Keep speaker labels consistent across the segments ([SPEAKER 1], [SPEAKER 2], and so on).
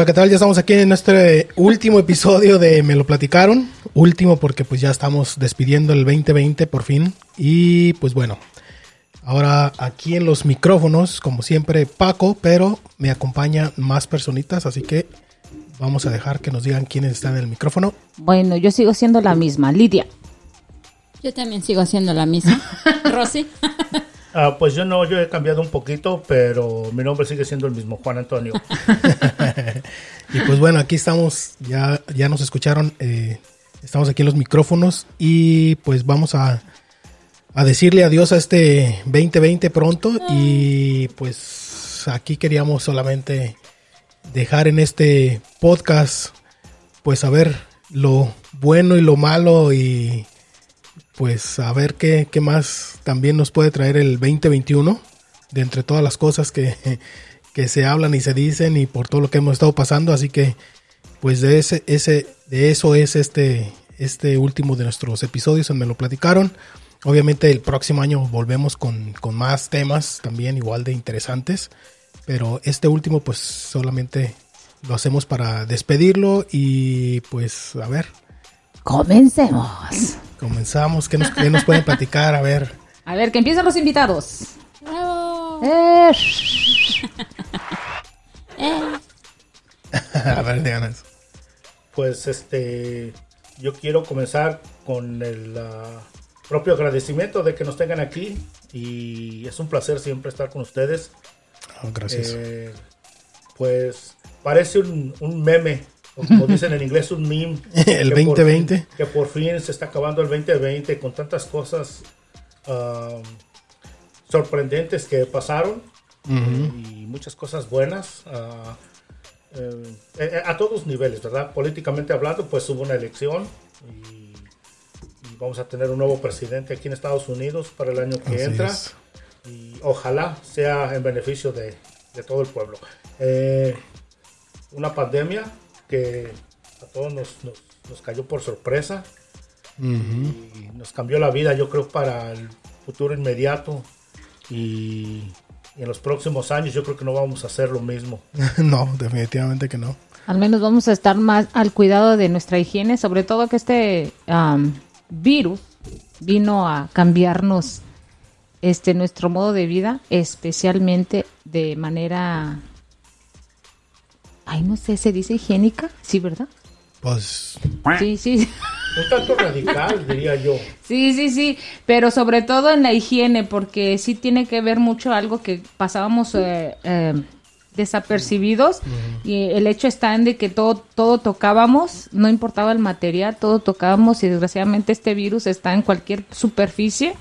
[SPEAKER 1] Hola, ¿qué tal? Ya estamos aquí en este último episodio de Me lo platicaron. Último porque pues ya estamos despidiendo el 2020 por fin. Y pues bueno, ahora aquí en los micrófonos, como siempre, Paco, pero me acompañan más personitas, así que vamos a dejar que nos digan quiénes están en el micrófono.
[SPEAKER 2] Bueno, yo sigo siendo la misma, Lidia.
[SPEAKER 3] Yo también sigo siendo la misma. Rosy.
[SPEAKER 4] Ah, pues yo no, yo he cambiado un poquito, pero mi nombre sigue siendo el mismo, Juan Antonio.
[SPEAKER 1] y pues bueno, aquí estamos, ya, ya nos escucharon, eh, estamos aquí en los micrófonos y pues vamos a, a decirle adiós a este 2020 pronto y pues aquí queríamos solamente dejar en este podcast pues saber lo bueno y lo malo y pues a ver qué, qué, más también nos puede traer el 2021, de entre todas las cosas que, que, se hablan y se dicen y por todo lo que hemos estado pasando. Así que, pues de, ese, ese, de eso es este, este último de nuestros episodios, en me lo platicaron. Obviamente el próximo año volvemos con, con más temas también igual de interesantes, pero este último pues solamente lo hacemos para despedirlo y pues a ver.
[SPEAKER 2] Comencemos.
[SPEAKER 1] Comenzamos. ¿Qué nos, qué nos pueden platicar? A ver.
[SPEAKER 2] A ver, que empiecen los invitados.
[SPEAKER 3] Bravo.
[SPEAKER 2] Eh,
[SPEAKER 3] Eh,
[SPEAKER 1] a ver.
[SPEAKER 4] Pues este, yo quiero comenzar con el ah, propio agradecimiento de que nos tengan aquí y es un placer siempre estar con ustedes.
[SPEAKER 1] Oh, gracias.
[SPEAKER 4] Eh, pues parece un, un meme, o como dicen en inglés, un meme.
[SPEAKER 1] El
[SPEAKER 4] que por
[SPEAKER 1] 2020.
[SPEAKER 4] fin- que por fin se está acabando el 2020 con tantas cosas um, sorprendentes que pasaron y muchas cosas buenas. eh, eh, a todos niveles, ¿verdad? Políticamente hablando, pues hubo una elección y, y vamos a tener un nuevo presidente aquí en Estados Unidos para el año que
[SPEAKER 1] Así
[SPEAKER 4] entra
[SPEAKER 1] es.
[SPEAKER 4] y ojalá sea en beneficio de, de todo el pueblo. Eh, una pandemia que a todos nos, nos, nos cayó por sorpresa y nos cambió la vida, yo creo, para el futuro inmediato y, en los próximos años yo creo que no vamos a hacer lo mismo.
[SPEAKER 1] no, definitivamente que no.
[SPEAKER 2] al menos vamos a estar más al cuidado de nuestra higiene, sobre todo que este virus vino a cambiarnos este nuestro modo de vida, especialmente de manera ay no sé, se dice higiénica, sí, ¿verdad?
[SPEAKER 1] Pues
[SPEAKER 2] Sí, sí.
[SPEAKER 4] Un tanto radical, diría yo.
[SPEAKER 2] Sí, sí, sí, pero sobre todo en la higiene, porque sí tiene que ver mucho algo que pasábamos eh, eh, desapercibidos y el hecho está en de que todo, todo tocábamos, no importaba el material, todo tocábamos y desgraciadamente este virus está en cualquier superficie,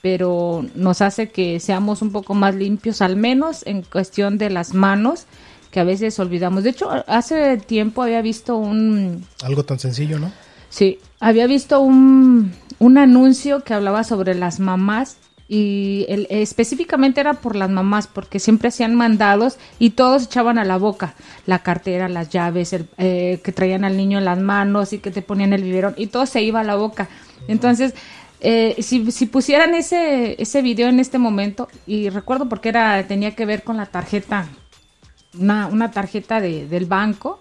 [SPEAKER 2] pero nos hace que seamos un poco más limpios, al menos en cuestión de las manos, que a veces olvidamos. De hecho, hace tiempo había visto un,
[SPEAKER 1] algo tan sencillo, ¿no?
[SPEAKER 2] Sí, había visto un, un anuncio que hablaba sobre las mamás y el- específicamente era por las mamás porque siempre hacían mandados y todos echaban a la boca la cartera, las llaves, el, eh, que traían al niño en las manos y que te ponían el biberón y todo se iba a la boca. Entonces, eh, si, si pusieran ese, ese video en este momento, y recuerdo porque era tenía que ver con la tarjeta una, una tarjeta de- del banco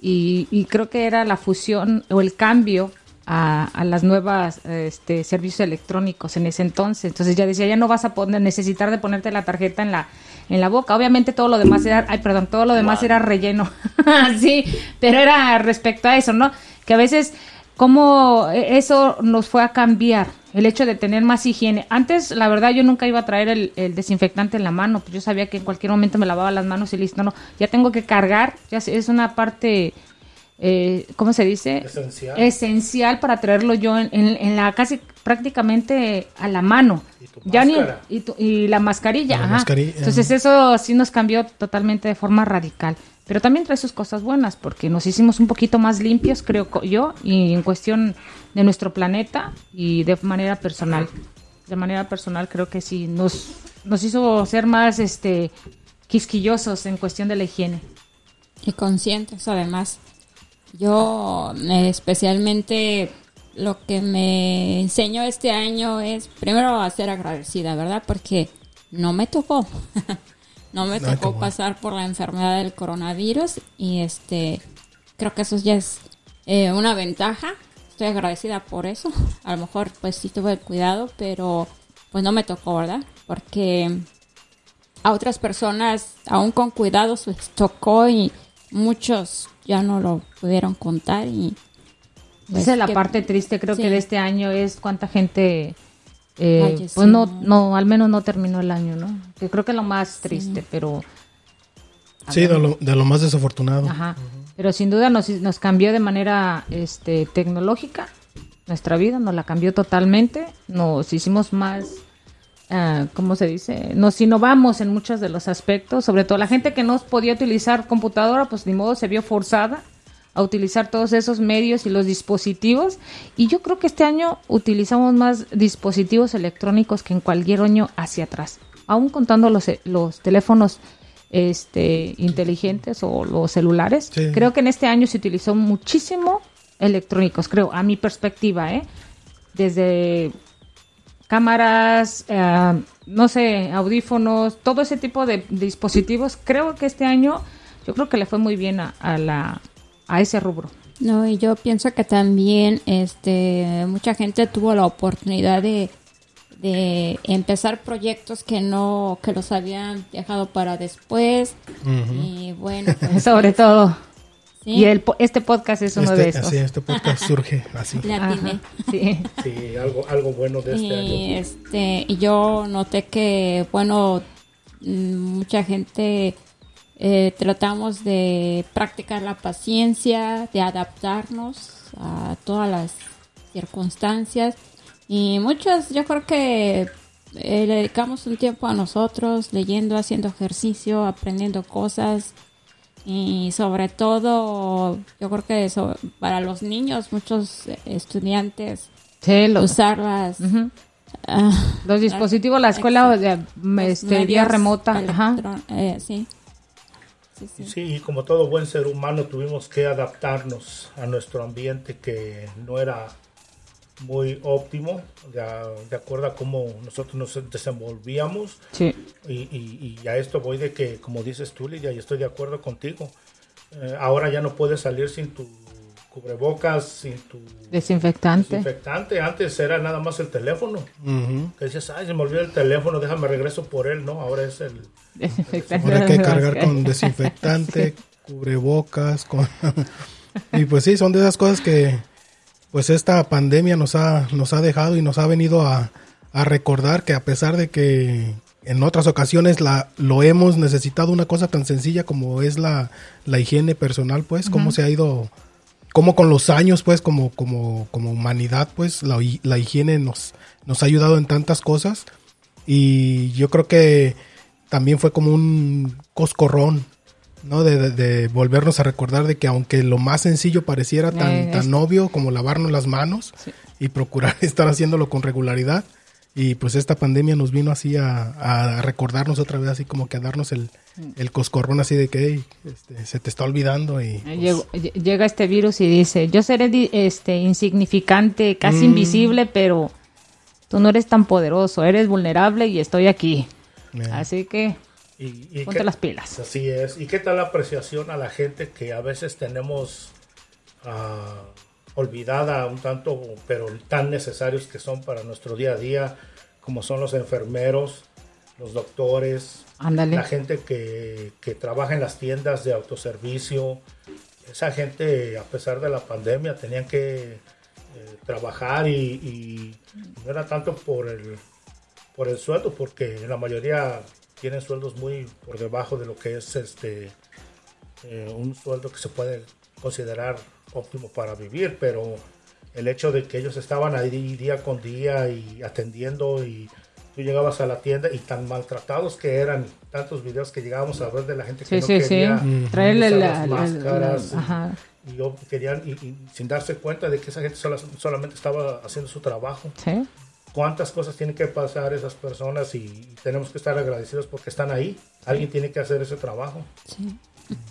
[SPEAKER 2] y, y creo que era la fusión o el cambio a, a las nuevas este, servicios electrónicos en ese entonces. Entonces ya decía, ya no vas a poner, necesitar de ponerte la tarjeta en la, en la boca. Obviamente todo lo demás era, ay, perdón, todo lo demás era relleno. sí, pero era respecto a eso, ¿no? Que a veces cómo eso nos fue a cambiar el hecho de tener más higiene. Antes, la verdad, yo nunca iba a traer el, el desinfectante en la mano, pues yo sabía que en cualquier momento me lavaba las manos y listo, no, ya tengo que cargar, ya es una parte, eh, ¿cómo se dice?
[SPEAKER 4] Esencial.
[SPEAKER 2] Esencial para traerlo yo en, en- en la casi prácticamente a la mano.
[SPEAKER 4] Y tu
[SPEAKER 2] Ya ni, y, tu- y la mascarilla,
[SPEAKER 1] La
[SPEAKER 2] ajá.
[SPEAKER 1] mascarilla.
[SPEAKER 2] Entonces eso sí nos cambió totalmente de forma radical. Pero también trae sus cosas buenas, porque nos hicimos un poquito más limpios, creo yo, y en cuestión de nuestro planeta y de manera personal. De manera personal creo que sí, nos, nos hizo ser más este quisquillosos en cuestión de la higiene.
[SPEAKER 3] y conscientes además. Yo eh, especialmente lo que me enseñó este año es primero a ser agradecida, ¿verdad? Porque no me tocó. no me
[SPEAKER 1] Ah,
[SPEAKER 3] tocó
[SPEAKER 1] bueno.
[SPEAKER 3] pasar por la enfermedad del coronavirus y este creo que eso ya es eh, una ventaja. Estoy agradecida por eso. A lo mejor pues sí tuve el cuidado, pero pues no me tocó, ¿verdad? Porque a otras personas, aún con cuidado, se les tocó y muchos ya no lo pudieron contar y pues,
[SPEAKER 2] Esa es la
[SPEAKER 3] que-
[SPEAKER 2] parte triste, creo
[SPEAKER 3] sí.
[SPEAKER 2] que de este año es cuánta gente, eh, pues no, no, al menos no terminó el año, ¿no? Que creo que es lo más triste, pero...
[SPEAKER 1] Sí, de lo, de lo más desafortunado.
[SPEAKER 2] Ajá. Pero sin duda nos, nos cambió de manera este, tecnológica nuestra vida, nos la cambió totalmente, nos hicimos más, ah, ¿cómo se dice? Nos innovamos en muchos de los aspectos, sobre todo la gente que no podía utilizar computadora, pues ni modo se vio forzada a utilizar todos esos medios y los dispositivos. Y yo creo que este año utilizamos más dispositivos electrónicos que en cualquier año hacia atrás, aún contando los, los teléfonos este inteligentes o los celulares.
[SPEAKER 1] Sí.
[SPEAKER 2] Creo que en este año se utilizó muchísimo electrónicos, creo, a mi perspectiva, ¿eh? Desde cámaras, eh, no sé, audífonos, todo ese tipo de dispositivos. Creo que este año, yo creo que le fue muy bien a, a la a ese rubro.
[SPEAKER 3] No, y yo pienso que también este mucha gente tuvo la oportunidad de, de empezar proyectos que no que los habían dejado para después y bueno pues,
[SPEAKER 2] Sobre todo.
[SPEAKER 3] sí,
[SPEAKER 2] Y el, po- este podcast es uno de
[SPEAKER 1] Este,
[SPEAKER 2] esos.
[SPEAKER 1] este podcast surge así.
[SPEAKER 2] Ajá, sí.
[SPEAKER 4] Sí, algo, algo bueno de este
[SPEAKER 3] y
[SPEAKER 4] año.
[SPEAKER 3] este y yo noté que bueno mm, mucha gente eh, tratamos de practicar la paciencia de adaptarnos a todas las circunstancias y muchos yo creo que eh, le dedicamos un tiempo a nosotros leyendo haciendo ejercicio aprendiendo cosas y sobre todo yo creo que eso, para los niños muchos estudiantes
[SPEAKER 2] Sí, los,
[SPEAKER 3] usarlas. Ah,
[SPEAKER 2] los dispositivos, la escuela de,
[SPEAKER 3] los
[SPEAKER 2] este, vía remota. Ajá.
[SPEAKER 3] eh, sí. Sí, sí.
[SPEAKER 4] Sí, y como todo buen ser humano tuvimos que adaptarnos a nuestro ambiente que no era muy óptimo, de, de acuerdo a cómo nosotros nos desenvolvíamos.
[SPEAKER 2] Sí.
[SPEAKER 4] Y, y- y a esto voy de que, como dices tú, Lidia, y estoy de acuerdo contigo. eh, ahora ya no puedes salir sin tu cubrebocas, sin tu
[SPEAKER 2] Desinfectante.
[SPEAKER 4] desinfectante. Antes era nada más el teléfono. Que decías, ay, se me olvidó el teléfono, déjame regreso por él. No, ahora es el,
[SPEAKER 2] Desinfectante.
[SPEAKER 1] Ahora hay que cargar con desinfectante, cubrebocas, con... y pues sí, son de esas cosas que pues esta pandemia nos ha, nos ha dejado y nos ha venido a, a recordar que a pesar de que en otras ocasiones la, lo hemos necesitado una cosa tan sencilla como es la, la higiene personal, pues, cómo se ha ido, cómo con los años, pues, como, como, como humanidad, pues, la, la higiene nos, nos ha ayudado en tantas cosas. Y yo creo que también fue como un coscorrón, ¿no? De, de- de volvernos a recordar de que aunque lo más sencillo pareciera tan,
[SPEAKER 2] Eh,
[SPEAKER 1] tan obvio como lavarnos las manos
[SPEAKER 2] Sí.
[SPEAKER 1] y procurar estar haciéndolo con regularidad, y pues esta pandemia nos vino así a, a recordarnos otra vez, así como que a darnos el, el coscorrón así de que "Ey, este, se te está olvidando y... pues,
[SPEAKER 2] llega este virus y dice, yo seré este insignificante, casi
[SPEAKER 1] Mm.
[SPEAKER 2] invisible, pero tú no eres tan poderoso, eres vulnerable y estoy aquí. Así que
[SPEAKER 4] Y, y
[SPEAKER 2] ponte
[SPEAKER 4] qué-
[SPEAKER 2] las pilas.
[SPEAKER 4] Así es. ¿Y qué tal la apreciación a la gente que a veces tenemos ah, olvidada un tanto, pero tan necesarios que son para nuestro día a día, como son los enfermeros, los doctores, la gente que, que trabaja en las tiendas de autoservicio? Esa gente, a pesar de la pandemia, tenían que eh, trabajar y, y no era tanto por el, por el sueldo, porque la mayoría tienen sueldos muy por debajo de lo que es este eh, un sueldo que se puede considerar óptimo para vivir, pero el hecho de que ellos estaban ahí día con día y atendiendo y tú llegabas a la tienda y tan maltratados que eran tantos videos que llegábamos a ver de la gente que
[SPEAKER 2] Sí,
[SPEAKER 4] no
[SPEAKER 2] sí, sí.
[SPEAKER 4] quería
[SPEAKER 2] Traerle
[SPEAKER 4] usar
[SPEAKER 2] la,
[SPEAKER 4] las
[SPEAKER 2] la- la-
[SPEAKER 4] máscaras y-
[SPEAKER 2] ajá.
[SPEAKER 4] y yo querían y, y sin darse cuenta de que esa gente sola- solamente estaba haciendo su trabajo
[SPEAKER 2] Sí.
[SPEAKER 4] cuántas cosas tienen que pasar esas personas y tenemos que estar agradecidos porque están ahí. Alguien tiene que hacer ese trabajo.
[SPEAKER 3] Sí.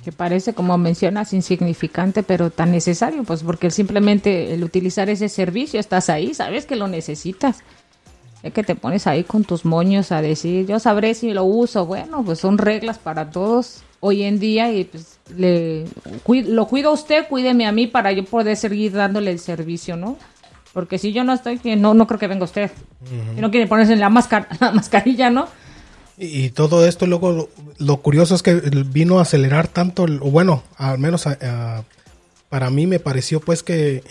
[SPEAKER 2] Que parece, como mencionas, insignificante, pero tan necesario, pues porque simplemente el utilizar ese servicio, estás ahí, sabes que lo necesitas. Es que te pones ahí con tus moños a decir, yo sabré si lo uso. Bueno, pues son reglas para todos hoy en día y pues le lo cuido a usted, cuídeme a mí para yo poder seguir dándole el servicio, ¿no? Porque si yo no estoy, no, no creo que venga usted. Y no quiere ponerse la mascarilla, ¿no?
[SPEAKER 1] Y, todo esto luego, lo, curioso es que vino a acelerar tanto, o bueno, al menos para mí me pareció pues que,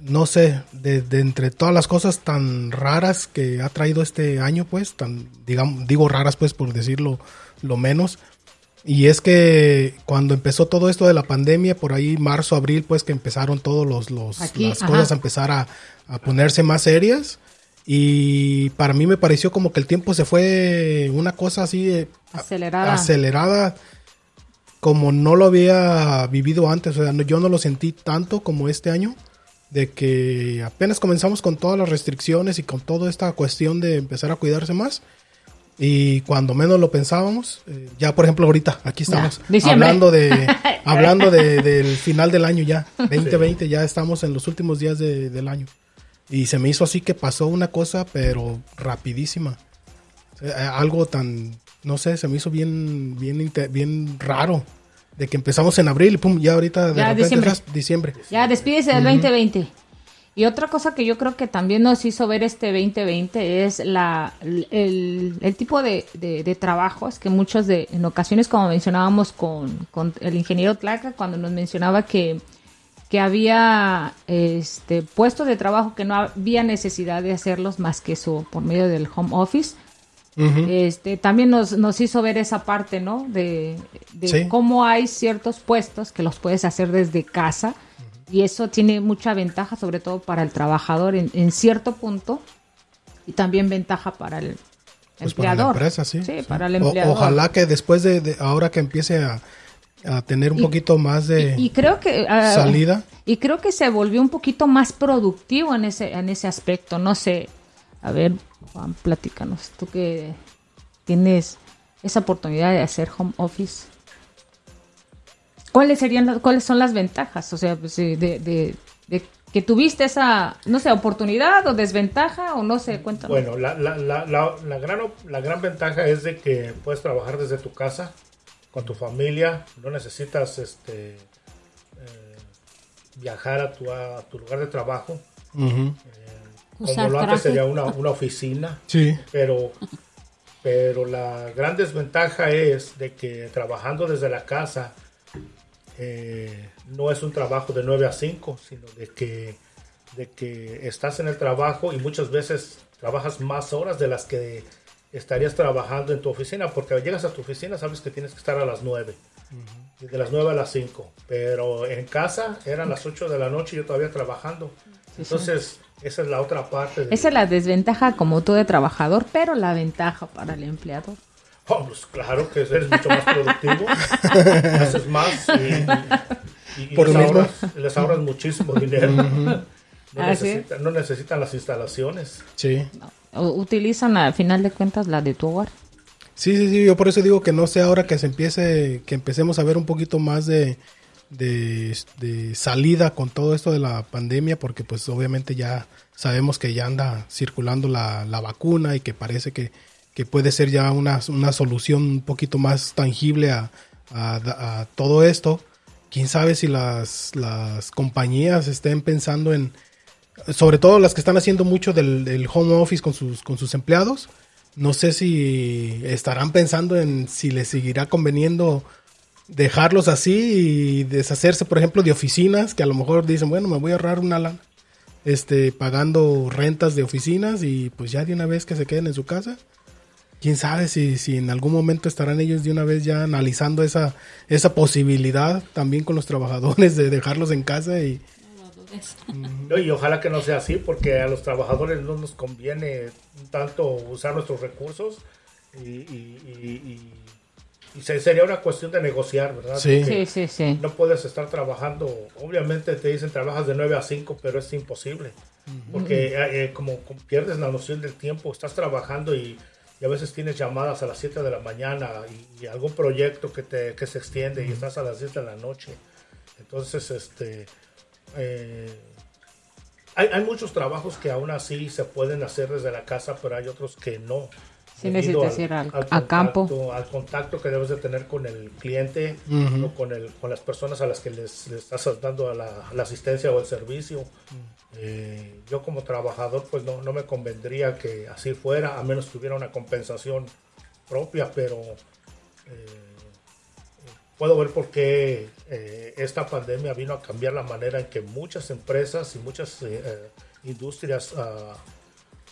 [SPEAKER 1] no sé, de, entre todas las cosas tan raras que ha traído este año pues, tan, digamos, digo raras pues por decirlo lo menos, y es que cuando empezó todo esto de la pandemia, por ahí marzo, abril, pues que empezaron todos los, los las cosas a empezar a, ponerse más serias. Y para mí me pareció como que el tiempo se fue una cosa así
[SPEAKER 2] acelerada.
[SPEAKER 1] acelerada como no lo había vivido antes. O sea, yo no lo sentí tanto como este año, de que apenas comenzamos con todas las restricciones y con toda esta cuestión de empezar a cuidarse más y cuando menos lo pensábamos, eh, ya por ejemplo ahorita, aquí estamos hablando de hablando de, del final del año ya, 2020, ya estamos en los últimos días del año. Y se me hizo así que pasó una cosa, pero rapidísima. Eh, algo tan, no sé, se me hizo bien, bien, bien raro. De que empezamos en abril y pum, ya ahorita
[SPEAKER 2] de diciembre. Ya despídese del 2020. Y otra cosa que yo creo que también nos hizo ver este 2020 es la, el, tipo de, de, trabajos que muchos de, en ocasiones como mencionábamos con, con el ingeniero Tlaca, cuando nos mencionaba que, que había este puestos de trabajo que no había necesidad de hacerlos más que eso por medio del home office. este, también nos, nos hizo ver esa parte, ¿no? De, de cómo hay ciertos puestos que los puedes hacer desde casa y eso tiene mucha ventaja, sobre todo para el trabajador en, cierto punto, y también ventaja para el pues empleador.
[SPEAKER 1] Para la empresa, sí. sí, para el empleador. ojalá que después de, ahora que empiece a, tener un poquito más de
[SPEAKER 2] y, creo que
[SPEAKER 1] ah, salida
[SPEAKER 2] y creo que se volvió un poquito más productivo en ese en ese aspecto no sé a ver Juan platícanos tú que tienes esa oportunidad de hacer home office ¿Cuáles serían cuáles son las ventajas? O sea, pues, de, que tuviste esa, no sé, oportunidad o desventaja o no sé, cuéntame.
[SPEAKER 4] Bueno, la, la, la, la, gran, la gran ventaja es de que puedes trabajar desde tu casa, con tu familia, no necesitas este eh, viajar a tu, a tu lugar de trabajo. Eh, como lo antes sería una, una oficina.
[SPEAKER 1] Sí.
[SPEAKER 4] Pero pero la gran desventaja es de que trabajando desde la casa eh, no es un trabajo de 9 a 5, sino de que, de que estás en el trabajo y muchas veces trabajas más horas de las que estarías trabajando en tu oficina, porque llegas a tu oficina sabes que tienes que estar a las 9, de las 9 a las 5, pero en casa eran las 8 de la noche y yo todavía trabajando. Entonces, esa es la otra parte.
[SPEAKER 2] esa es la desventaja como tú de trabajador, pero la ventaja para el empleador.
[SPEAKER 4] Oh, pues claro que eres mucho más productivo, haces más y, Por les, ahorras, muchísimo dinero. no, ah, no, necesitan, las instalaciones.
[SPEAKER 1] Sí.
[SPEAKER 2] Utilizan al final de cuentas la de tu hogar.
[SPEAKER 1] Sí, sí, sí, yo por eso digo que no sé ahora que se empiece, que empecemos a ver un poquito más de, de, salida con todo esto de la pandemia, porque pues obviamente ya sabemos que ya anda circulando la, la vacuna y que parece que que puede ser ya una, una solución un poquito más tangible a, a, todo esto. Quién sabe si las, las, compañías estén pensando en, sobre todo las que están haciendo mucho del, home office con sus, con sus empleados. No sé si estarán pensando en si les seguirá conveniendo dejarlos así y deshacerse, por ejemplo, de oficinas, que a lo mejor dicen, bueno, me voy a ahorrar una lana, este, pagando rentas de oficinas y pues ya de una vez que se queden en su casa quién sabe si, si en algún momento estarán ellos de una vez ya analizando esa, esa posibilidad también con los trabajadores de dejarlos en casa y...
[SPEAKER 4] y ojalá que no sea así porque a los trabajadores no nos conviene tanto usar nuestros recursos y, sería una cuestión de negociar, ¿verdad?
[SPEAKER 2] Sí. sí, sí,
[SPEAKER 4] No puedes estar trabajando, obviamente te dicen trabajas de 9 a 5, pero es imposible. Porque eh, eh, como pierdes la noción del tiempo, estás trabajando y y a veces tienes llamadas a las 7 de la mañana y, algún proyecto que, te, que se extiende y estás a las 10 de la noche. Entonces, este, eh, hay, hay muchos trabajos que aún así se pueden hacer desde la casa, pero hay otros que no.
[SPEAKER 2] Sí necesitas ir al- a
[SPEAKER 4] contacto-
[SPEAKER 2] campo.
[SPEAKER 4] Al contacto que debes de tener con el cliente
[SPEAKER 1] Ujú.
[SPEAKER 4] o con, el, con las personas a las que les, les estás dando la, la asistencia o el servicio. Eh, yo como trabajador pues no, no me convendría que así fuera, a menos que hubiera una compensación propia, pero eh, puedo ver por qué eh, esta pandemia vino a cambiar la manera en que muchas empresas y muchas eh, eh, industrias ah,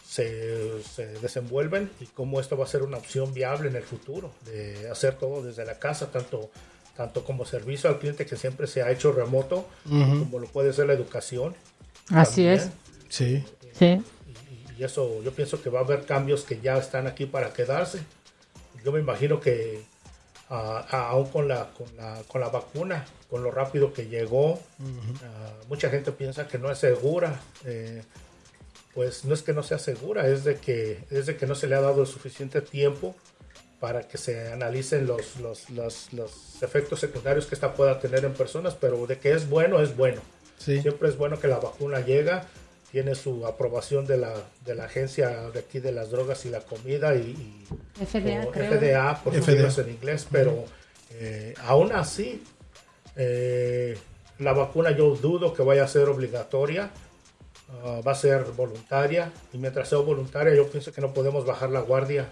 [SPEAKER 4] se, se desenvuelven y cómo esto va a ser una opción viable en el futuro, de hacer todo desde la casa, tanto, tanto como servicio al cliente que siempre se ha hecho remoto, como lo puede ser la educación.
[SPEAKER 2] Así
[SPEAKER 4] también.
[SPEAKER 2] es.
[SPEAKER 1] Sí.
[SPEAKER 2] Sí.
[SPEAKER 4] Y, y eso yo pienso que va a haber cambios que ya están aquí para quedarse. Yo me imagino que ah, aún con la, con, la, con la vacuna, con lo rápido que llegó, ah, mucha gente piensa que no es segura. eh, pues no es que no sea segura, es de que, es de que no se le ha dado el suficiente tiempo para que se analicen los, los, los, los efectos secundarios que esta pueda tener en personas, pero de que es bueno, es bueno.
[SPEAKER 1] Sí.
[SPEAKER 4] Siempre es bueno que la vacuna llega, tiene su aprobación de la, de la agencia de aquí de las drogas y la comida y, y-
[SPEAKER 2] FDA.
[SPEAKER 4] FDA, por sus en inglés, pero eh, aún así, eh, la vacuna yo dudo que vaya a ser obligatoria, ah, va a ser voluntaria, y mientras sea voluntaria yo pienso que no podemos bajar la guardia.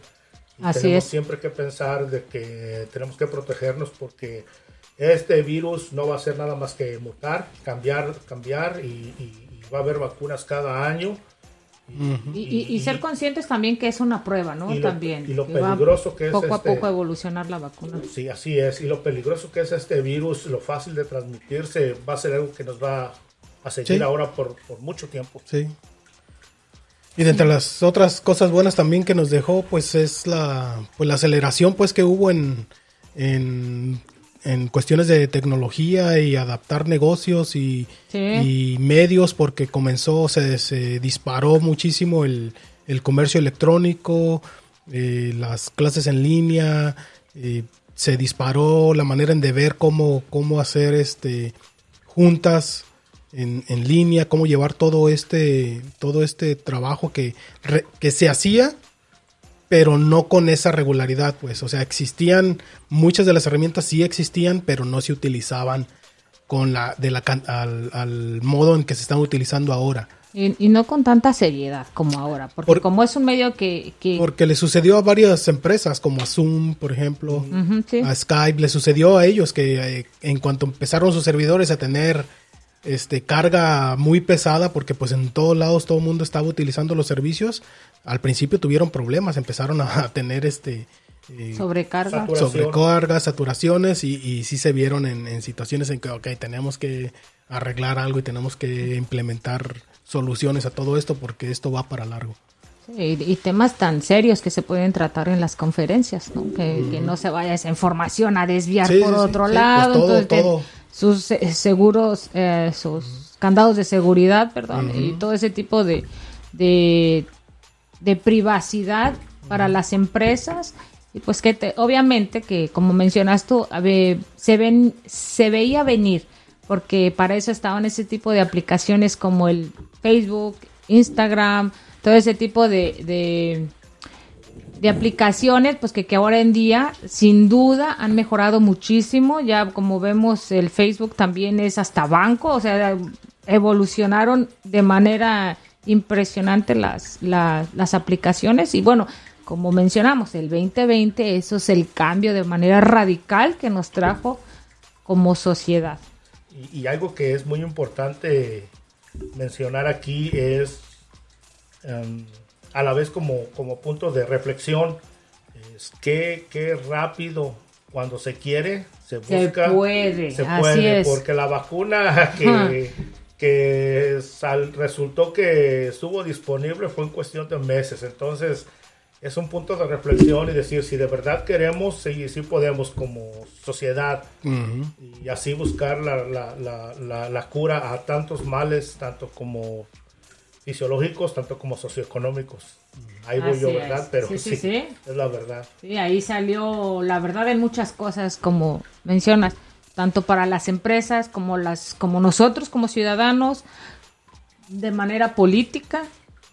[SPEAKER 4] Y
[SPEAKER 2] Así
[SPEAKER 4] tenemos
[SPEAKER 2] es.
[SPEAKER 4] siempre que pensar de que tenemos que protegernos porque este virus no va a ser nada más que mutar, cambiar, cambiar y- y va a haber vacunas cada año.
[SPEAKER 2] Y, y- y ser conscientes también que es una prueba, ¿no?
[SPEAKER 4] y lo-
[SPEAKER 2] también.
[SPEAKER 4] y lo
[SPEAKER 2] que
[SPEAKER 4] peligroso que es
[SPEAKER 2] Poco a
[SPEAKER 4] este-
[SPEAKER 2] poco evolucionar la vacuna.
[SPEAKER 4] Sí, así es. Y lo peligroso que es este virus, lo fácil de transmitirse, va a ser algo que nos va a seguir
[SPEAKER 1] Sí.
[SPEAKER 4] ahora por, por mucho tiempo.
[SPEAKER 1] Sí. Y de entre las otras cosas buenas también que nos dejó, pues es la, pues la aceleración pues que hubo en, en, en cuestiones de tecnología y adaptar negocios y,
[SPEAKER 2] Sí.
[SPEAKER 1] y medios porque comenzó, se, se disparó muchísimo el, el comercio electrónico, eh, las clases en línea, eh, se disparó la manera en de ver cómo, cómo hacer este juntas en, en línea, cómo llevar todo este, todo este trabajo que, re- que se hacía, pero no con esa regularidad, pues. O sea, existían, muchas de las herramientas sí existían, pero no se utilizaban con la, de la, al, al modo en que se están utilizando ahora.
[SPEAKER 2] Y, y no con tanta seriedad como ahora, porque
[SPEAKER 1] Por-
[SPEAKER 2] como es un medio que... que
[SPEAKER 1] Porque le sucedió a varias empresas, como a Zoom, por ejemplo,
[SPEAKER 2] sí.
[SPEAKER 1] a Skype, le sucedió a ellos que eh, en cuanto empezaron sus servidores a tener este carga muy pesada, porque pues en todos lados todo el mundo estaba utilizando los servicios, al principio tuvieron problemas, empezaron a tener este eh,
[SPEAKER 2] sobrecarga.
[SPEAKER 4] Saturación.
[SPEAKER 1] sobrecargas, saturaciones y, y sí se vieron en, en situaciones en que, ok, tenemos que arreglar algo y tenemos que implementar soluciones a todo esto porque esto va para largo.
[SPEAKER 2] Sí, y, temas tan serios que se pueden tratar en las conferencias, ¿no? Que, que no se vaya esa información a desviar
[SPEAKER 1] Sí,
[SPEAKER 2] por otro
[SPEAKER 1] sí,
[SPEAKER 2] lado.
[SPEAKER 1] pues todo,
[SPEAKER 2] entonces,
[SPEAKER 1] todo.
[SPEAKER 2] sus eh, seguros, eh, sus candados de seguridad, perdón, y todo ese tipo de, de, de privacidad para las empresas. Y pues que te- obviamente que como mencionas tú, ver, se, ven, se veía venir, porque para eso estaban ese tipo de aplicaciones como el Facebook, Instagram, todo ese tipo de, de, de aplicaciones, pues que, que ahora en día, sin duda, han mejorado muchísimo. Ya como vemos, el Facebook también es hasta banco, o sea, evolucionaron de manera impresionante las, las, las aplicaciones. Y bueno, como mencionamos, el 2020, eso es el cambio de manera radical que nos trajo como sociedad.
[SPEAKER 4] Y, y algo que es muy importante mencionar aquí es, em, a la vez como, como punto de reflexión, es que, qué rápido cuando se quiere, se
[SPEAKER 2] Se
[SPEAKER 4] busca,
[SPEAKER 2] puede,
[SPEAKER 4] se
[SPEAKER 2] así
[SPEAKER 4] puede,
[SPEAKER 2] es.
[SPEAKER 4] porque la vacuna que, que sal- resultó que estuvo disponible fue en cuestión de meses, entonces es un punto de reflexión y decir si de verdad queremos, sí, sí podemos como sociedad y así buscar la, la, la, la, la cura a tantos males, tanto como fisiológicos, tanto como socioeconómicos. Ahí voy yo,
[SPEAKER 2] Así
[SPEAKER 4] ¿verdad?
[SPEAKER 2] es.
[SPEAKER 4] Pero
[SPEAKER 2] Sí,
[SPEAKER 4] sí,
[SPEAKER 2] sí, sí.
[SPEAKER 4] es la verdad.
[SPEAKER 2] Sí, ahí salió la verdad en muchas cosas, como mencionas, tanto para las empresas como las, como nosotros como ciudadanos. de manera política.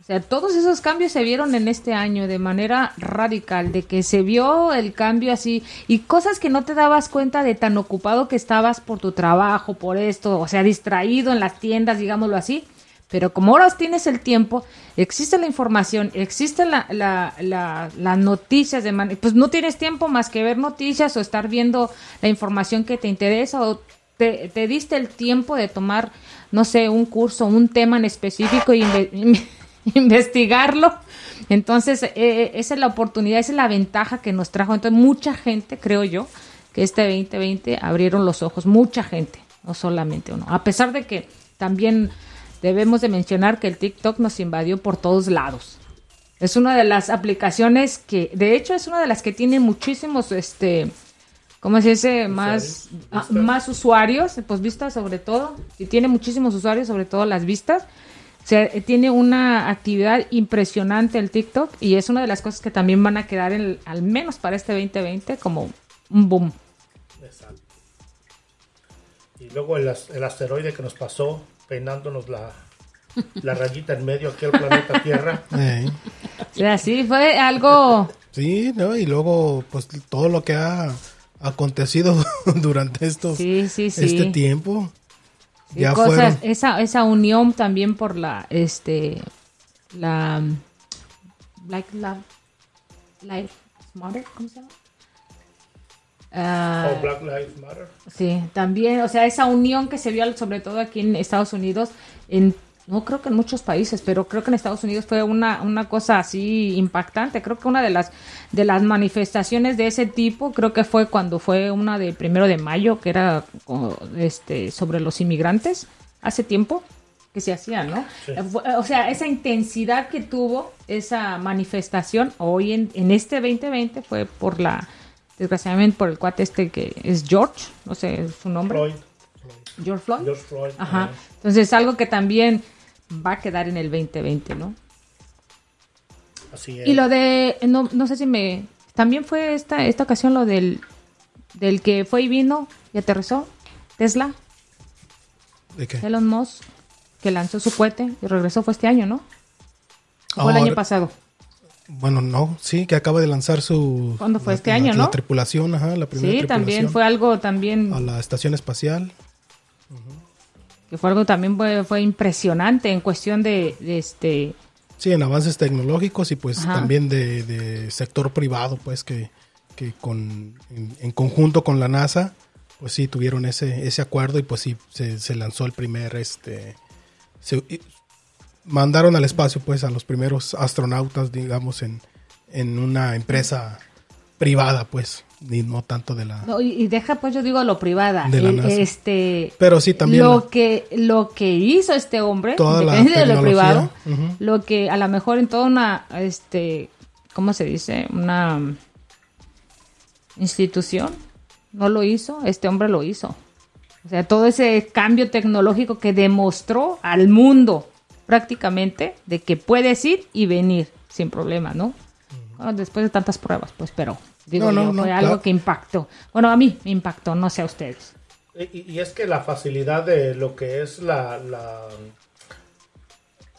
[SPEAKER 2] O sea, todos esos cambios se vieron en este año de manera radical, de que se vio el cambio así y cosas que no te dabas cuenta de tan ocupado que estabas por tu trabajo, por esto, o sea, distraído en las tiendas, digámoslo así. Pero como ahora tienes el tiempo, existe la información, existen la, la, la, las noticias, de man pues no tienes tiempo más que ver noticias o estar viendo la información que te interesa o te, te diste el tiempo de tomar, no sé, un curso, un tema en específico y investigarlo. Entonces, eh, esa es la oportunidad, esa es la ventaja que nos trajo. Entonces, mucha gente, creo yo, que este 2020 abrieron los ojos, mucha gente, no solamente uno. A pesar de que también debemos de mencionar que el TikTok nos invadió por todos lados. Es una de las aplicaciones que, de hecho, es una de las que tiene muchísimos, este, ¿cómo se dice? Más, ah, más usuarios, pues vistas sobre todo, y tiene muchísimos usuarios, sobre todo las vistas. O sea, eh, tiene una actividad impresionante el TikTok y es una de las cosas que también van a quedar, en, al menos para este 2020, como un boom. Exacto.
[SPEAKER 4] Y luego el, el asteroide que nos pasó peinándonos la, la rayita en medio aquí al planeta Tierra.
[SPEAKER 2] O sea, sí, fue algo...
[SPEAKER 1] Sí, ¿no? Y luego, pues todo lo que ha acontecido durante estos, este tiempo
[SPEAKER 2] ya cosas, esa, esa unión también por la, este, la, Black Lives Matter, ¿cómo se llama?
[SPEAKER 4] Uh, Black Lives Matter.
[SPEAKER 2] Sí, también, o sea, esa unión que se vio sobre todo aquí en Estados Unidos, en no creo que en muchos países, pero creo que en Estados Unidos fue una, una cosa así impactante. Creo que una de las de las manifestaciones de ese tipo, creo que fue cuando fue una de primero de mayo, que era este sobre los inmigrantes, hace tiempo que se hacía, ¿no? O sea, esa intensidad que tuvo esa manifestación hoy en, en este 2020 fue por la, desgraciadamente por el cuate este que es George, no sé su nombre.
[SPEAKER 4] Floyd.
[SPEAKER 2] George Floyd.
[SPEAKER 4] George Floyd.
[SPEAKER 2] Ajá. Entonces, algo que también va a quedar en el 2020, ¿no?
[SPEAKER 4] Así es.
[SPEAKER 2] Y lo de, no, no sé si me, también fue esta, esta ocasión lo del, del que fue y vino y aterrizó, Tesla.
[SPEAKER 1] ¿De qué?
[SPEAKER 2] Elon Musk, que lanzó su cohete y regresó, fue este año, ¿no? fue el año pasado?
[SPEAKER 1] Bueno, no, sí, que acaba de lanzar su...
[SPEAKER 2] ¿Cuándo fue? este año, ¿no?
[SPEAKER 1] La tripulación, ajá, la primera
[SPEAKER 2] Sí, también fue algo también...
[SPEAKER 1] A la estación espacial
[SPEAKER 2] que fue algo también fue, impresionante en cuestión de, este...
[SPEAKER 1] Sí, en avances tecnológicos y pues también de, sector privado, pues que, que con, en, conjunto con la NASA, pues sí, tuvieron ese, ese acuerdo y pues sí, se, lanzó el primer, este, se, mandaron al espacio pues a los primeros astronautas, digamos, en, en una empresa privada, pues ni no tanto de la
[SPEAKER 2] y, deja pues yo digo lo privada. Este
[SPEAKER 1] pero sí también
[SPEAKER 2] lo que lo que hizo este hombre de lo privado lo que a lo mejor en toda una este cómo se dice una institución no lo hizo este hombre lo hizo. O sea todo ese cambio tecnológico que demostró al mundo prácticamente de que puedes ir y venir sin problema no después de tantas pruebas pues pero Digo no, fue algo que impactó. Bueno, a mí me impactó, no sé a ustedes.
[SPEAKER 4] Y, es que la facilidad de lo que es la, la,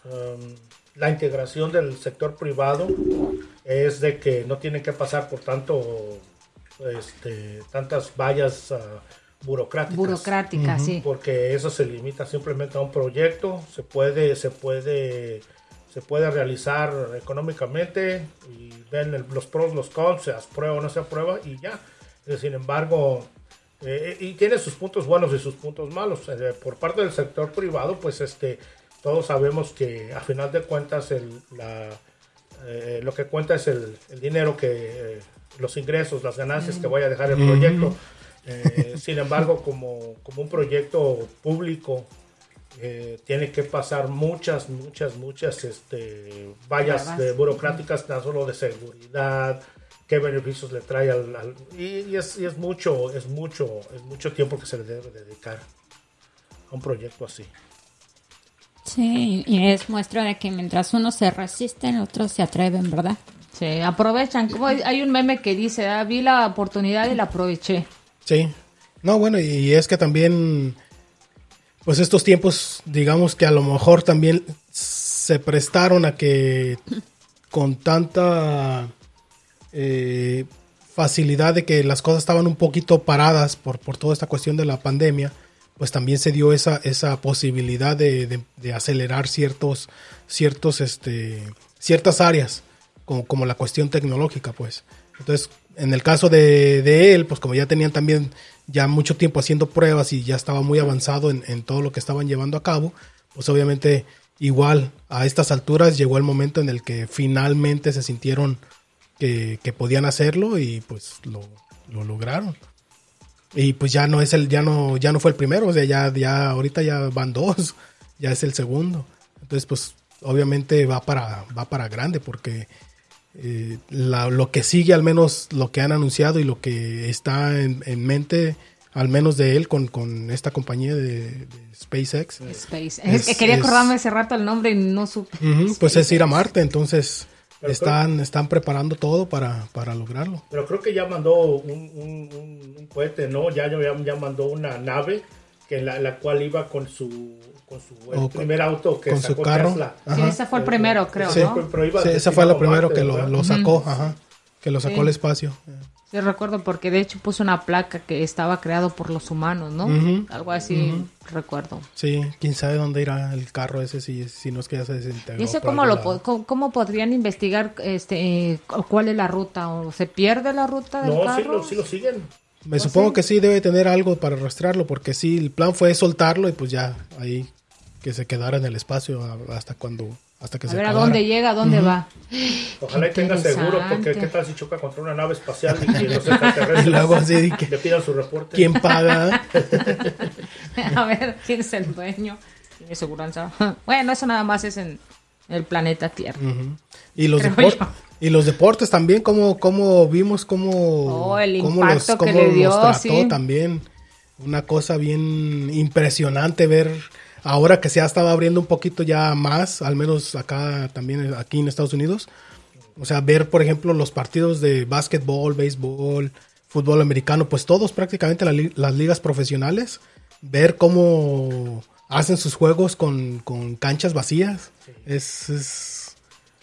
[SPEAKER 4] um, la integración del sector privado es de que no tienen que pasar por tanto este, tantas vallas uh, burocráticas.
[SPEAKER 2] Burocráticas, sí.
[SPEAKER 4] Porque eso se limita simplemente a un proyecto, se puede, se puede se puede realizar económicamente y ven los pros, los cons, se aprueba o no se aprueba y ya. Sin embargo, eh, y tiene sus puntos buenos y sus puntos malos. Eh, por parte del sector privado, pues este, todos sabemos que a final de cuentas el, la, eh, lo que cuenta es el, dinero que, los ingresos, las ganancias que vaya a dejar el proyecto. Sin embargo, como, como un proyecto público eh, tiene que pasar muchas, muchas, muchas este, vallas de burocráticas, tan solo de seguridad, qué beneficios le trae al... y, es, es, mucho, es mucho, es mucho tiempo que se le debe dedicar a un proyecto así.
[SPEAKER 3] Sí, y es muestra de que mientras unos se resisten, otros se atreven, ¿verdad?
[SPEAKER 2] Sí, aprovechan. Como hay un meme que dice, ah, vi la oportunidad y la aproveché.
[SPEAKER 1] Sí. No, bueno, y es que también pues estos tiempos, digamos que a lo mejor también se prestaron a que con tanta eh, facilidad de que las cosas estaban un poquito paradas por, por toda esta cuestión de la pandemia, pues también se dio esa, esa posibilidad de, de- de acelerar ciertos, ciertos, este, ciertas áreas, como, como la cuestión tecnológica, pues. Entonces, en el caso de, de él, pues como ya tenían también ya mucho tiempo haciendo pruebas y ya estaba muy avanzado en, en todo lo que estaban llevando a cabo, pues obviamente igual a estas alturas llegó el momento en el que finalmente se sintieron que, que podían hacerlo y pues lo, lo lograron. Y pues ya no es el, ya no, ya no fue el primero, o sea, ya, ya ahorita ya van dos, ya es el segundo. Entonces, pues, obviamente va para, va para grande, porque eh, la- lo que sigue, al menos lo que han anunciado y lo que está en, en mente, al menos de él con, con esta compañía de, de SpaceX,
[SPEAKER 2] Space.
[SPEAKER 1] Es-
[SPEAKER 2] Es, que quería
[SPEAKER 1] es-
[SPEAKER 2] acordarme hace rato el nombre y no supe.
[SPEAKER 1] pues es ir a Marte, entonces están, están preparando todo para, para lograrlo.
[SPEAKER 4] Pero creo que ya mandó un, un, un- un cohete, ¿no? Ya, ya, ya mandó una nave que la, la cual iba con su, con su el
[SPEAKER 1] con-
[SPEAKER 4] primer auto que
[SPEAKER 1] con su
[SPEAKER 4] sacó
[SPEAKER 1] carro.
[SPEAKER 4] Tesla.
[SPEAKER 2] Sí, ese fue el primero, creo,
[SPEAKER 1] Sí.
[SPEAKER 2] ¿no?
[SPEAKER 1] Sí, esa
[SPEAKER 4] destinado
[SPEAKER 1] fue la
[SPEAKER 4] a
[SPEAKER 1] primero que lo, lo sacó, ajá, que lo sacó
[SPEAKER 2] Sí.
[SPEAKER 1] al espacio.
[SPEAKER 2] Sí, recuerdo porque de hecho puso una placa que estaba creado por los humanos, ¿no?
[SPEAKER 1] Ujú,
[SPEAKER 2] Algo así recuerdo.
[SPEAKER 1] Sí, quién sabe dónde irá el carro ese si, si no es que ya se desintegró.
[SPEAKER 2] ¿Y ese
[SPEAKER 1] por
[SPEAKER 2] cómo lo po- cómo, podrían investigar este eh, cu- cuál es la ruta o se pierde la ruta del
[SPEAKER 4] No, sí
[SPEAKER 2] carro?
[SPEAKER 4] lo, sí lo siguen.
[SPEAKER 1] Me supongo
[SPEAKER 2] sí?
[SPEAKER 1] que sí debe tener algo para rastrearlo, porque sí, el plan fue soltarlo y pues ya ahí que se quedara en el espacio hasta cuando, hasta que
[SPEAKER 2] a
[SPEAKER 1] se
[SPEAKER 2] ver a dónde llega, a dónde va.
[SPEAKER 4] Ojalá y tenga seguro, porque qué tal si choca contra una nave espacial y que los extraterrestres
[SPEAKER 1] Y luego así que-
[SPEAKER 4] le pidan su reporte.
[SPEAKER 1] ¿Quién paga?
[SPEAKER 2] a ver quién es el dueño. ¿Tiene seguranza? Bueno, eso nada más es en el planeta Tierra.
[SPEAKER 1] Y, los
[SPEAKER 2] Creo
[SPEAKER 1] depor-
[SPEAKER 2] yo.
[SPEAKER 1] y los deportes también, como, como vimos cómo,
[SPEAKER 2] Oh, el
[SPEAKER 1] cómo
[SPEAKER 2] impacto que
[SPEAKER 1] cómo
[SPEAKER 2] le dio,
[SPEAKER 1] los trató
[SPEAKER 2] sí.
[SPEAKER 1] también. Una cosa bien impresionante ver ahora que se ha estado abriendo un poquito ya más, al menos acá también aquí en Estados Unidos. O sea, ver, por ejemplo, los partidos de básquetbol, béisbol, fútbol americano, pues todos prácticamente la li- las ligas profesionales, ver cómo hacen sus juegos con, con canchas vacías, es, es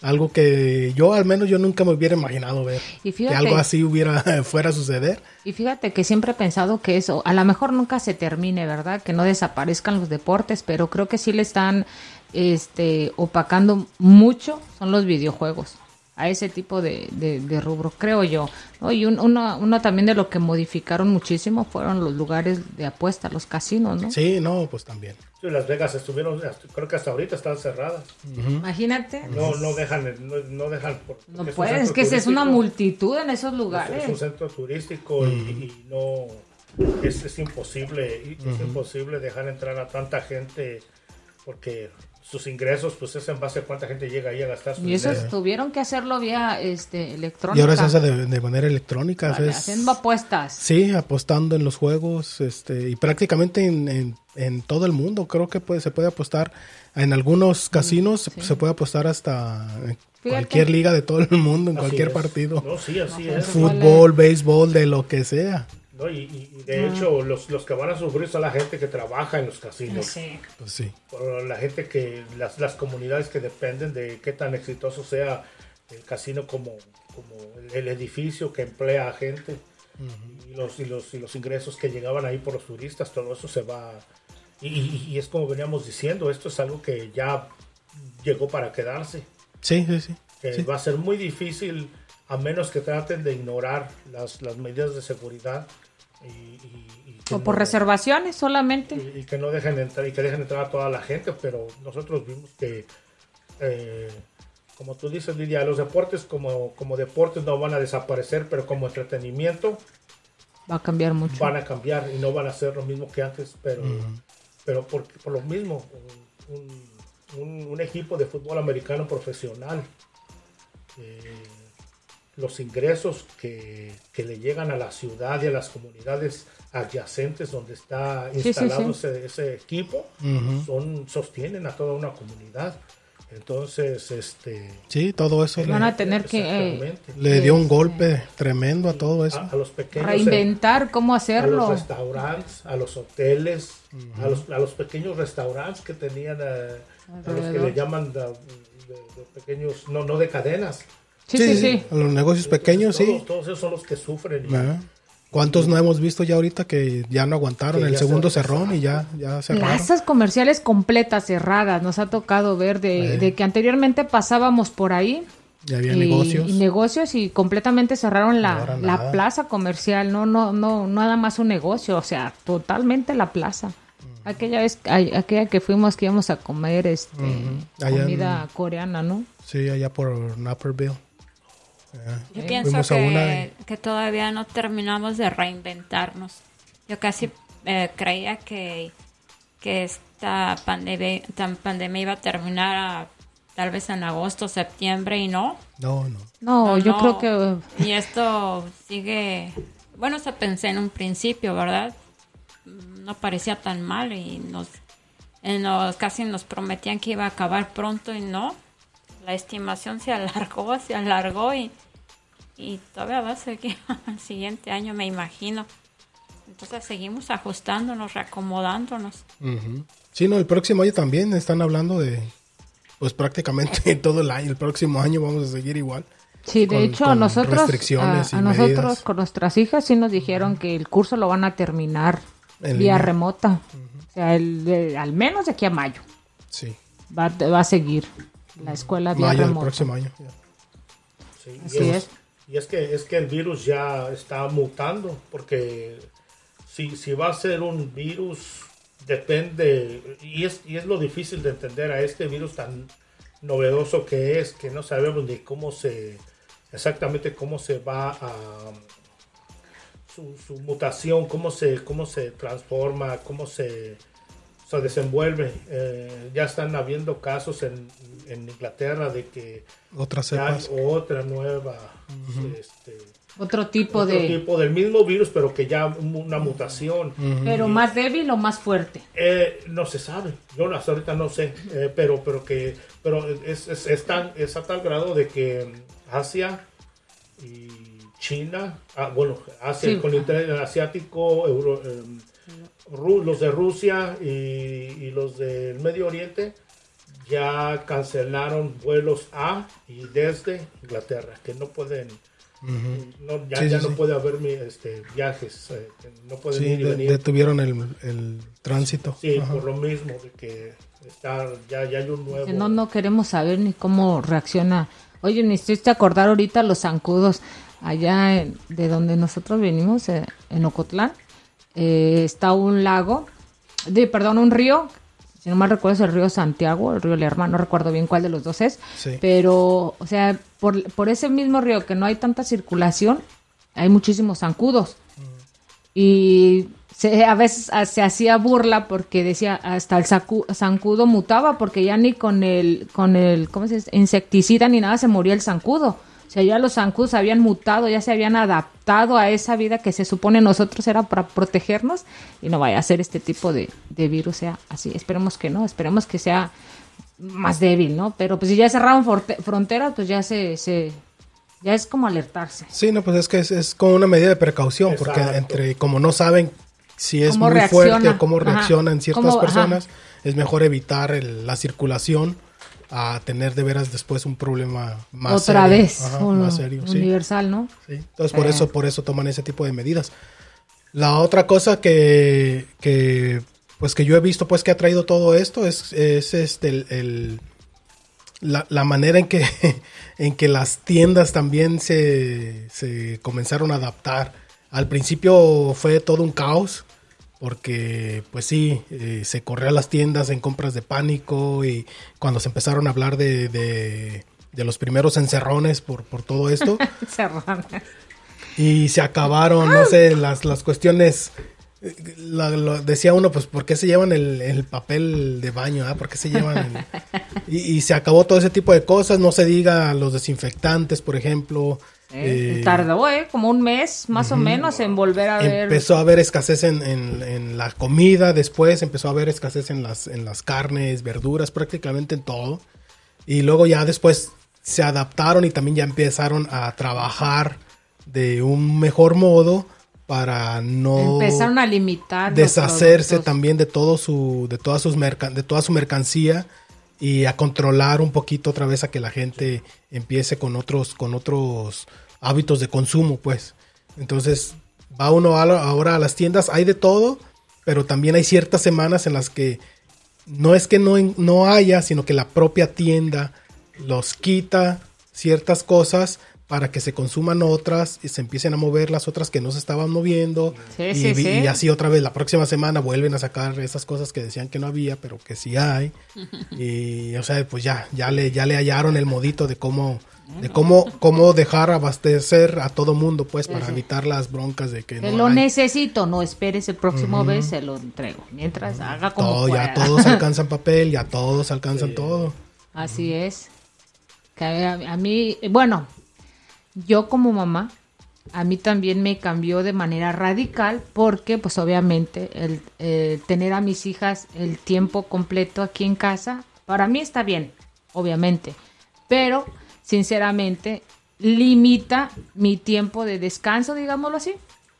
[SPEAKER 1] algo que yo al menos yo nunca me hubiera imaginado ver.
[SPEAKER 2] Y
[SPEAKER 1] que algo así hubiera fuera a suceder.
[SPEAKER 2] Y fíjate que siempre he pensado que eso, a lo mejor nunca se termine, ¿verdad? Que no desaparezcan los deportes, pero creo que sí le están este, opacando mucho, son los videojuegos, a ese tipo de, de, de rubro, creo yo. ¿no? Y un- uno, uno también de lo que modificaron muchísimo fueron los lugares de apuesta, los casinos, ¿no?
[SPEAKER 1] Sí, no, pues también.
[SPEAKER 4] Sí, Las Vegas estuvieron, hasta- creo que hasta ahorita están cerradas.
[SPEAKER 2] Imagínate.
[SPEAKER 4] No, no dejan, no, no dejan. por-
[SPEAKER 2] No puedes, es que es una multitud en esos
[SPEAKER 4] Es
[SPEAKER 2] lugares.
[SPEAKER 4] un centro turístico y, y no es, es imposible es imposible dejar entrar a tanta gente porque sus ingresos pues es en base a cuánta gente llega ahí a gastar su
[SPEAKER 2] Y eso
[SPEAKER 4] dinero.
[SPEAKER 2] tuvieron que hacerlo vía este, electrónica.
[SPEAKER 1] Y ahora se hace de, de manera electrónica.
[SPEAKER 2] Vale,
[SPEAKER 1] es-
[SPEAKER 2] haciendo apuestas.
[SPEAKER 1] Sí, apostando en los juegos, este, y prácticamente en, en- en todo el mundo. Creo que puede, se puede apostar. En algunos casinos se- se puede apostar hasta en cualquier liga de todo el mundo, en
[SPEAKER 4] Así
[SPEAKER 1] cualquier
[SPEAKER 4] es.
[SPEAKER 1] partido.
[SPEAKER 4] No, sí, así
[SPEAKER 2] No,
[SPEAKER 4] es.
[SPEAKER 1] Fútbol, béisbol, de lo que sea.
[SPEAKER 4] ¿No? Y, y- y de hecho los, los que van a sufrir son la gente que trabaja en los casinos.
[SPEAKER 2] Sí.
[SPEAKER 1] Pues sí.
[SPEAKER 4] La gente que, las, las comunidades que dependen de qué tan exitoso sea el casino como, como el, edificio que emplea a gente y, los, y, los, y los ingresos que llegaban ahí por los turistas, todo eso se va. Y, y- y es como veníamos diciendo, esto es algo que ya llegó para quedarse.
[SPEAKER 1] Sí, sí, sí.
[SPEAKER 4] que
[SPEAKER 1] Sí.
[SPEAKER 4] va a ser muy difícil a menos que traten de ignorar las, las medidas de seguridad y, y- y que
[SPEAKER 2] O por
[SPEAKER 4] no-
[SPEAKER 2] reservaciones solamente.
[SPEAKER 4] y, y que no dejen entrar y que dejen entrar a toda la gente, pero nosotros vimos que eh, como tú dices Lidia, los deportes como, como deportes no van a desaparecer, pero como entretenimiento
[SPEAKER 2] Va a cambiar mucho.
[SPEAKER 4] van a cambiar y no van a ser lo mismo que antes, pero, pero por, por lo mismo, un, un- un equipo de fútbol americano profesional, eh, los ingresos que, que le llegan a la ciudad y a las comunidades adyacentes donde está
[SPEAKER 2] sí,
[SPEAKER 4] instalado
[SPEAKER 2] sí.
[SPEAKER 4] Ese, ese equipo, son, sostienen a toda una comunidad. Entonces, este...
[SPEAKER 1] Sí, todo eso
[SPEAKER 2] Van
[SPEAKER 1] le,
[SPEAKER 2] a tener que eh,
[SPEAKER 1] le dio un golpe tremendo a todo eso.
[SPEAKER 4] a, a los pequeños...
[SPEAKER 2] reinventar cómo
[SPEAKER 4] a los restaurantes, a los hoteles, a, los, a los pequeños restaurantes que tenían, eh, a los que le llaman de, de- de pequeños, no, no de cadenas.
[SPEAKER 2] Sí, sí, sí.
[SPEAKER 1] A los negocios pequeños,
[SPEAKER 4] todos,
[SPEAKER 1] sí.
[SPEAKER 4] Todos esos son los que sufren. y-.
[SPEAKER 1] ¿Cuántos no hemos visto ya ahorita que ya no aguantaron
[SPEAKER 4] Que
[SPEAKER 1] el segundo
[SPEAKER 4] se-
[SPEAKER 1] cerrón y ya, ya cerraron?
[SPEAKER 2] Plazas comerciales completas cerradas, nos ha tocado ver de,
[SPEAKER 1] Eh.
[SPEAKER 2] de que anteriormente pasábamos por ahí
[SPEAKER 1] Ya había
[SPEAKER 2] y,
[SPEAKER 1] negocios.
[SPEAKER 2] y negocios y completamente cerraron la,
[SPEAKER 1] Ahora
[SPEAKER 2] la plaza comercial, no, no, no, nada más un negocio, o sea, totalmente la plaza. Aquella vez, aquella que fuimos que íbamos a comer este
[SPEAKER 1] Allá en-
[SPEAKER 2] comida coreana, ¿no?
[SPEAKER 1] Sí, allá por Naperville.
[SPEAKER 3] Yo pienso que,
[SPEAKER 1] una
[SPEAKER 3] que todavía no terminamos de reinventarnos. Yo casi eh, creía que, que esta pandemia, tan pandemia iba a terminar a- tal vez en agosto, septiembre y no.
[SPEAKER 1] No, no.
[SPEAKER 2] No,
[SPEAKER 3] No,
[SPEAKER 2] yo
[SPEAKER 3] no.
[SPEAKER 2] creo que
[SPEAKER 3] Y esto sigue, bueno, se pensé en un principio, ¿verdad? No parecía tan mal y nos, en los, casi nos prometían que iba a acabar pronto y no. La estimación se alargó, se alargó y, y todavía va a seguir el siguiente año, me imagino. Entonces seguimos ajustándonos, reacomodándonos.
[SPEAKER 1] Sí, no, el próximo año también están hablando de, pues prácticamente todo el año, el próximo año vamos a seguir igual.
[SPEAKER 2] Sí, de
[SPEAKER 1] con-
[SPEAKER 2] hecho, a
[SPEAKER 1] con
[SPEAKER 2] nosotros, a,
[SPEAKER 1] restricciones y
[SPEAKER 2] a nosotros
[SPEAKER 1] medidas.
[SPEAKER 2] con nuestras hijas sí nos dijeron que el curso lo van a terminar
[SPEAKER 1] En
[SPEAKER 2] vía
[SPEAKER 1] línea.
[SPEAKER 2] remota. O sea, el de- al menos de aquí a mayo
[SPEAKER 1] Sí,
[SPEAKER 2] va, va a seguir la escuela vía
[SPEAKER 1] mayo del
[SPEAKER 2] remota.
[SPEAKER 1] próximo año.
[SPEAKER 4] Sí,
[SPEAKER 2] Así es.
[SPEAKER 4] Y es que, es que el virus ya está mutando, porque si, si va a ser un virus, depende, y es, y es lo difícil de entender a este virus tan novedoso que es, que no sabemos ni cómo se, exactamente cómo se va a, su, su mutación, cómo se, cómo se transforma, cómo se, se desenvuelve. Eh, ya están habiendo casos en, en Inglaterra de que
[SPEAKER 1] Otras
[SPEAKER 4] hay otra nueva este,
[SPEAKER 2] Otro tipo
[SPEAKER 4] otro
[SPEAKER 2] de...
[SPEAKER 4] tipo del mismo virus pero que ya una mutación.
[SPEAKER 2] Pero más débil o más fuerte.
[SPEAKER 4] Eh, no se sabe. Yo hasta ahorita no sé. Eh, pero pero que pero es, es, es tan- es a tal grado de que Asia y China ah, bueno Asia
[SPEAKER 2] Sí.
[SPEAKER 4] con el continente asiático Euro- em, los de Rusia y, y los del Medio Oriente ya cancelaron vuelos a y desde Inglaterra, que no pueden, no, ya,
[SPEAKER 1] Sí,
[SPEAKER 4] ya
[SPEAKER 1] sí,
[SPEAKER 4] no
[SPEAKER 1] sí.
[SPEAKER 4] puede haber mi- este, viajes, eh, no pueden
[SPEAKER 1] Sí,
[SPEAKER 4] ir y
[SPEAKER 1] de-
[SPEAKER 4] venir.
[SPEAKER 1] detuvieron el, el tránsito.
[SPEAKER 4] sí,
[SPEAKER 1] Ajá.
[SPEAKER 4] por lo mismo, de que está, ya, ya hay un nuevo...
[SPEAKER 2] No, no queremos saber ni cómo reacciona. Oye, me hiciste acordar ahorita los zancudos allá en- de donde nosotros venimos, eh, en Ocotlán. eh, está un lago, de, perdón, un río. Si no mal recuerdo es el río Santiago, el río Lerma, no recuerdo bien cuál de los dos es.
[SPEAKER 1] Sí.
[SPEAKER 2] Pero, o sea, por, por ese mismo río que no hay tanta circulación, hay muchísimos zancudos. Y se, a veces ah, se hacía burla porque decía hasta el sacu- zancudo mutaba porque ya ni con el, con el, ¿cómo se dice? Insecticida ni nada se moría el zancudo. O sea, ya los zancudos habían mutado, ya se habían adaptado a esa vida que se supone nosotros era para protegernos y no vaya a ser este tipo de, de virus sea así. Esperemos que no, esperemos que sea más débil, ¿no? Pero pues si ya cerraron fronteras, pues ya se, se, ya es como alertarse.
[SPEAKER 1] Sí, no, pues es que es, es como una medida de precaución, porque entre como no saben si es muy
[SPEAKER 2] reacciona.
[SPEAKER 1] fuerte o cómo
[SPEAKER 2] Ajá.
[SPEAKER 1] reaccionan ciertas
[SPEAKER 2] Cómo- ajá.
[SPEAKER 1] personas, es mejor evitar el- la circulación a tener de veras después un problema más
[SPEAKER 2] Otra
[SPEAKER 1] serio.
[SPEAKER 2] vez,
[SPEAKER 1] Ajá,
[SPEAKER 2] un-
[SPEAKER 1] más serio, sí.
[SPEAKER 2] universal, ¿no?
[SPEAKER 1] Sí, Entonces por
[SPEAKER 2] Eh.
[SPEAKER 1] eso, por eso toman ese tipo de medidas. La otra cosa que, que pues que yo he visto pues que ha traído todo esto es, es este el, el- la, la manera en que en que las tiendas también se, se comenzaron a adaptar. Al principio fue todo un caos porque pues sí, eh, se corrió a las tiendas en compras de pánico y cuando se empezaron a hablar de, de, de los primeros encerrones por, por todo esto,
[SPEAKER 2] Cerrada.
[SPEAKER 1] y se acabaron, no sé, las, las cuestiones. eh, la- lo- decía uno, pues, ¿por qué se llevan el, el papel de baño? ah? ¿Por qué se llevan el- y, y se acabó todo ese tipo de cosas, no se diga los desinfectantes, por ejemplo.
[SPEAKER 2] Eh,
[SPEAKER 1] eh,
[SPEAKER 2] Tardó, ¿eh? Como un mes, más o menos, en volver a ver.
[SPEAKER 1] Empezó a haber escasez en, en- en la comida, después empezó a haber escasez en las, en las carnes, verduras, prácticamente en todo. Y luego ya después se adaptaron y también ya empezaron a trabajar de un mejor modo para no
[SPEAKER 2] Empezaron a limitar.
[SPEAKER 1] deshacerse también de todo su de todas sus merca- de toda su mercancía y a controlar un poquito otra vez a que la gente empiece con otros con otros hábitos de consumo pues. Entonces va uno a ahora a las tiendas hay de todo pero también hay ciertas semanas en las que no es que no, no haya sino que la propia tienda los quita ciertas cosas para que se consuman otras y se empiecen a mover las otras que no se estaban moviendo
[SPEAKER 2] Sí,
[SPEAKER 1] y,
[SPEAKER 2] sí, sí.
[SPEAKER 1] y así otra vez la próxima semana vuelven a sacar esas cosas que decían que no había pero que sí hay y o sea pues ya ya le ya le hallaron el modito de cómo de cómo cómo dejar abastecer a todo mundo pues para evitar las broncas de que
[SPEAKER 2] Que
[SPEAKER 1] no
[SPEAKER 2] lo
[SPEAKER 1] hay.
[SPEAKER 2] necesito, no esperes el próximo vez, se lo entrego. Mientras haga como
[SPEAKER 1] todo ya
[SPEAKER 2] pueda.
[SPEAKER 1] todos alcanzan papel ya todos alcanzan todo
[SPEAKER 2] Así es. Que a, a mí, bueno, yo como mamá, a mí también me cambió de manera radical porque pues obviamente el eh, tener a mis hijas el tiempo completo aquí en casa, para mí está bien, obviamente, pero sinceramente limita mi tiempo de descanso, digámoslo así,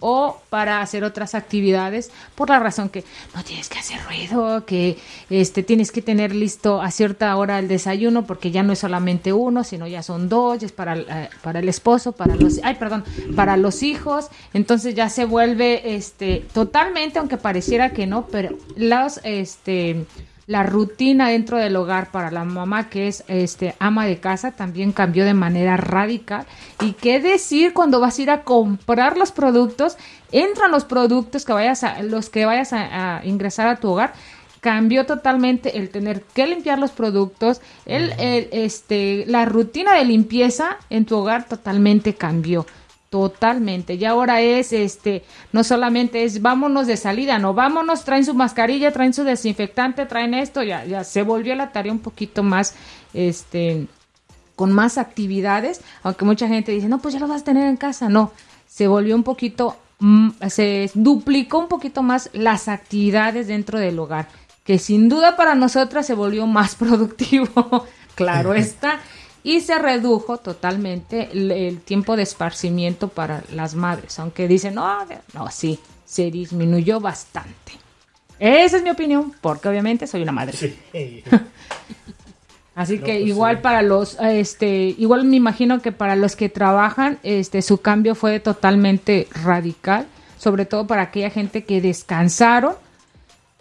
[SPEAKER 2] o para hacer otras actividades por la razón que no tienes que hacer ruido, que este tienes que tener listo a cierta hora el desayuno porque ya no es solamente uno, sino ya son dos, es para eh, para el esposo, para los ay, perdón, para los hijos, entonces ya se vuelve este totalmente aunque pareciera que no, pero los este la rutina dentro del hogar para la mamá que es este ama de casa también cambió de manera radical. Y qué decir cuando vas a ir a comprar los productos entran los productos que vayas a los que vayas a, a ingresar a tu hogar. Cambió totalmente el tener que limpiar los productos. El, el, este la rutina de limpieza en tu hogar totalmente cambió Totalmente. Y ahora es, este, no solamente es vámonos de salida, no, vámonos, traen su mascarilla, traen su desinfectante, traen esto, ya, ya se volvió la tarea un poquito más, este, con más actividades, aunque mucha gente dice, no, pues ya lo vas a tener en casa, no, se volvió un poquito, mm, se duplicó un poquito más las actividades dentro del hogar, que sin duda para nosotras se volvió más productivo, claro está, y se redujo totalmente el, el tiempo de esparcimiento para las madres, aunque dicen, no, no, sí, se disminuyó bastante. Esa es mi opinión, porque obviamente soy una madre.
[SPEAKER 4] Sí.
[SPEAKER 2] Así
[SPEAKER 4] No,
[SPEAKER 2] que
[SPEAKER 4] pues
[SPEAKER 2] igual
[SPEAKER 4] sí.
[SPEAKER 2] para los, este, igual me imagino que para los que trabajan, este, su cambio fue totalmente radical, sobre todo para aquella gente que descansaron.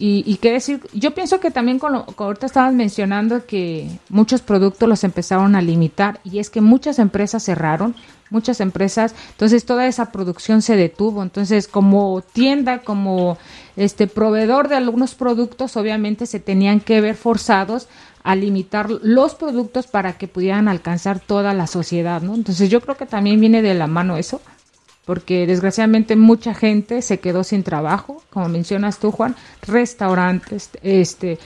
[SPEAKER 2] Y, y qué decir, yo pienso que también con lo que ahorita estabas mencionando que muchos productos los empezaron a limitar y es que muchas empresas cerraron, muchas empresas, entonces toda esa producción se detuvo. Entonces, como tienda, como este proveedor de algunos productos, obviamente se tenían que ver forzados a limitar los productos para que pudieran alcanzar toda la sociedad, ¿no? Entonces, yo creo que también viene de la mano eso porque desgraciadamente mucha gente se quedó sin trabajo, como mencionas tú, Juan, restaurantes, este,